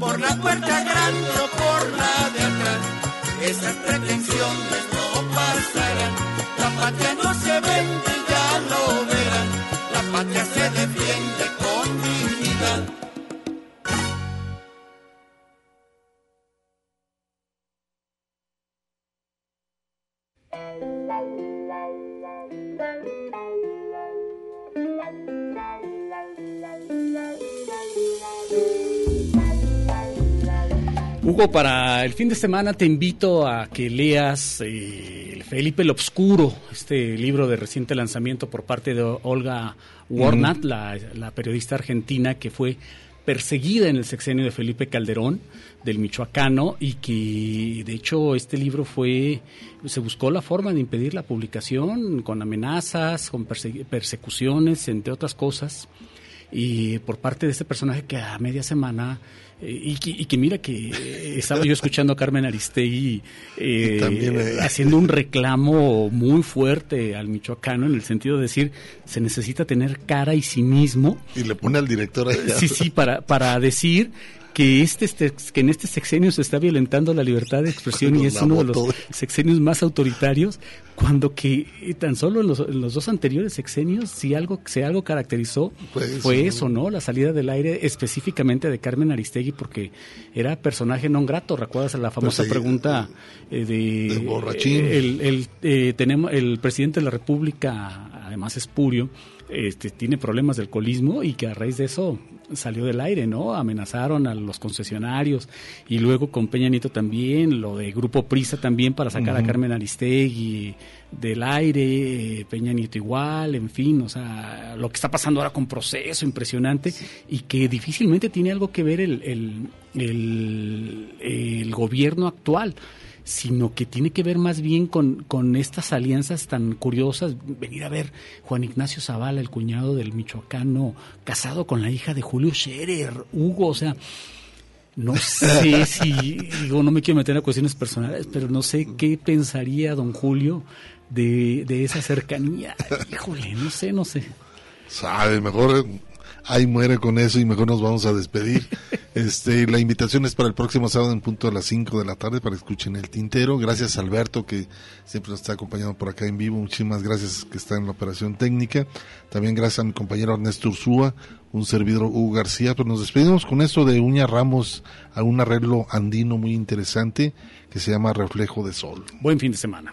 Por la puerta grande o por la de atrás. Esas pretensiones no pasarán. La patria no se vende, Hugo, para el fin de semana te invito a que leas eh, Felipe el Obscuro, este libro de reciente lanzamiento por parte de Olga Warnat, la, la periodista argentina que fue perseguida en el sexenio de Felipe Calderón del Michoacano y que de hecho este libro fue se buscó la forma de impedir la publicación con amenazas, con perse- persecuciones, entre otras cosas. Y por parte de este personaje que a media semana y, que, y que mira que eh, estaba yo escuchando a Carmen Aristegui eh, también, eh, haciendo un reclamo muy fuerte al michoacano en el sentido de decir se necesita tener cara y cinismo Y le pone al director allá. sí sí para para decir que este, este- que en este sexenio se está violentando la libertad de expresión y es uno de los sexenios más autoritarios cuando que tan solo en los, en los dos anteriores sexenios si algo si algo caracterizó Pues, fue eso. no la salida del aire específicamente de Carmen Aristegui porque era personaje non grato recuerdas la famosa Persegui- pregunta eh, de de borrachín. eh, el, el, eh, tenemos el presidente de la República además espurio este, tiene problemas de alcoholismo y que a raíz de eso salió del aire, ¿no? Amenazaron a los concesionarios y luego con Peña Nieto también, lo de Grupo Prisa también para sacar a. Carmen Aristegui del aire, eh, Peña Nieto igual, en fin, o sea, lo que está pasando ahora con proceso impresionante y que difícilmente tiene algo que ver el, el, el, el gobierno actual sino que tiene que ver más bien con, con estas alianzas tan curiosas. Venir a ver Juan Ignacio Zavala, el cuñado del michoacano, casado con la hija de Julio Scherer, Hugo, o sea, no sé si, digo, no me quiero meter a cuestiones personales, pero no sé qué pensaría don Julio de, de esa cercanía. Híjole, no sé, no sé. Sabe, mejor ahí muere con eso y mejor nos vamos a despedir. Este, la invitación es para el próximo sábado en punto a las 5 de la tarde para que escuchen el tintero. Gracias a Alberto que siempre nos está acompañando por acá en vivo. Muchísimas gracias que está en la operación técnica. También gracias a mi compañero Ernesto Ursúa, un servidor Hugo García. Pero nos despedimos con esto de Uña Ramos a un arreglo andino muy interesante que se llama Reflejo de Sol. Buen fin de semana.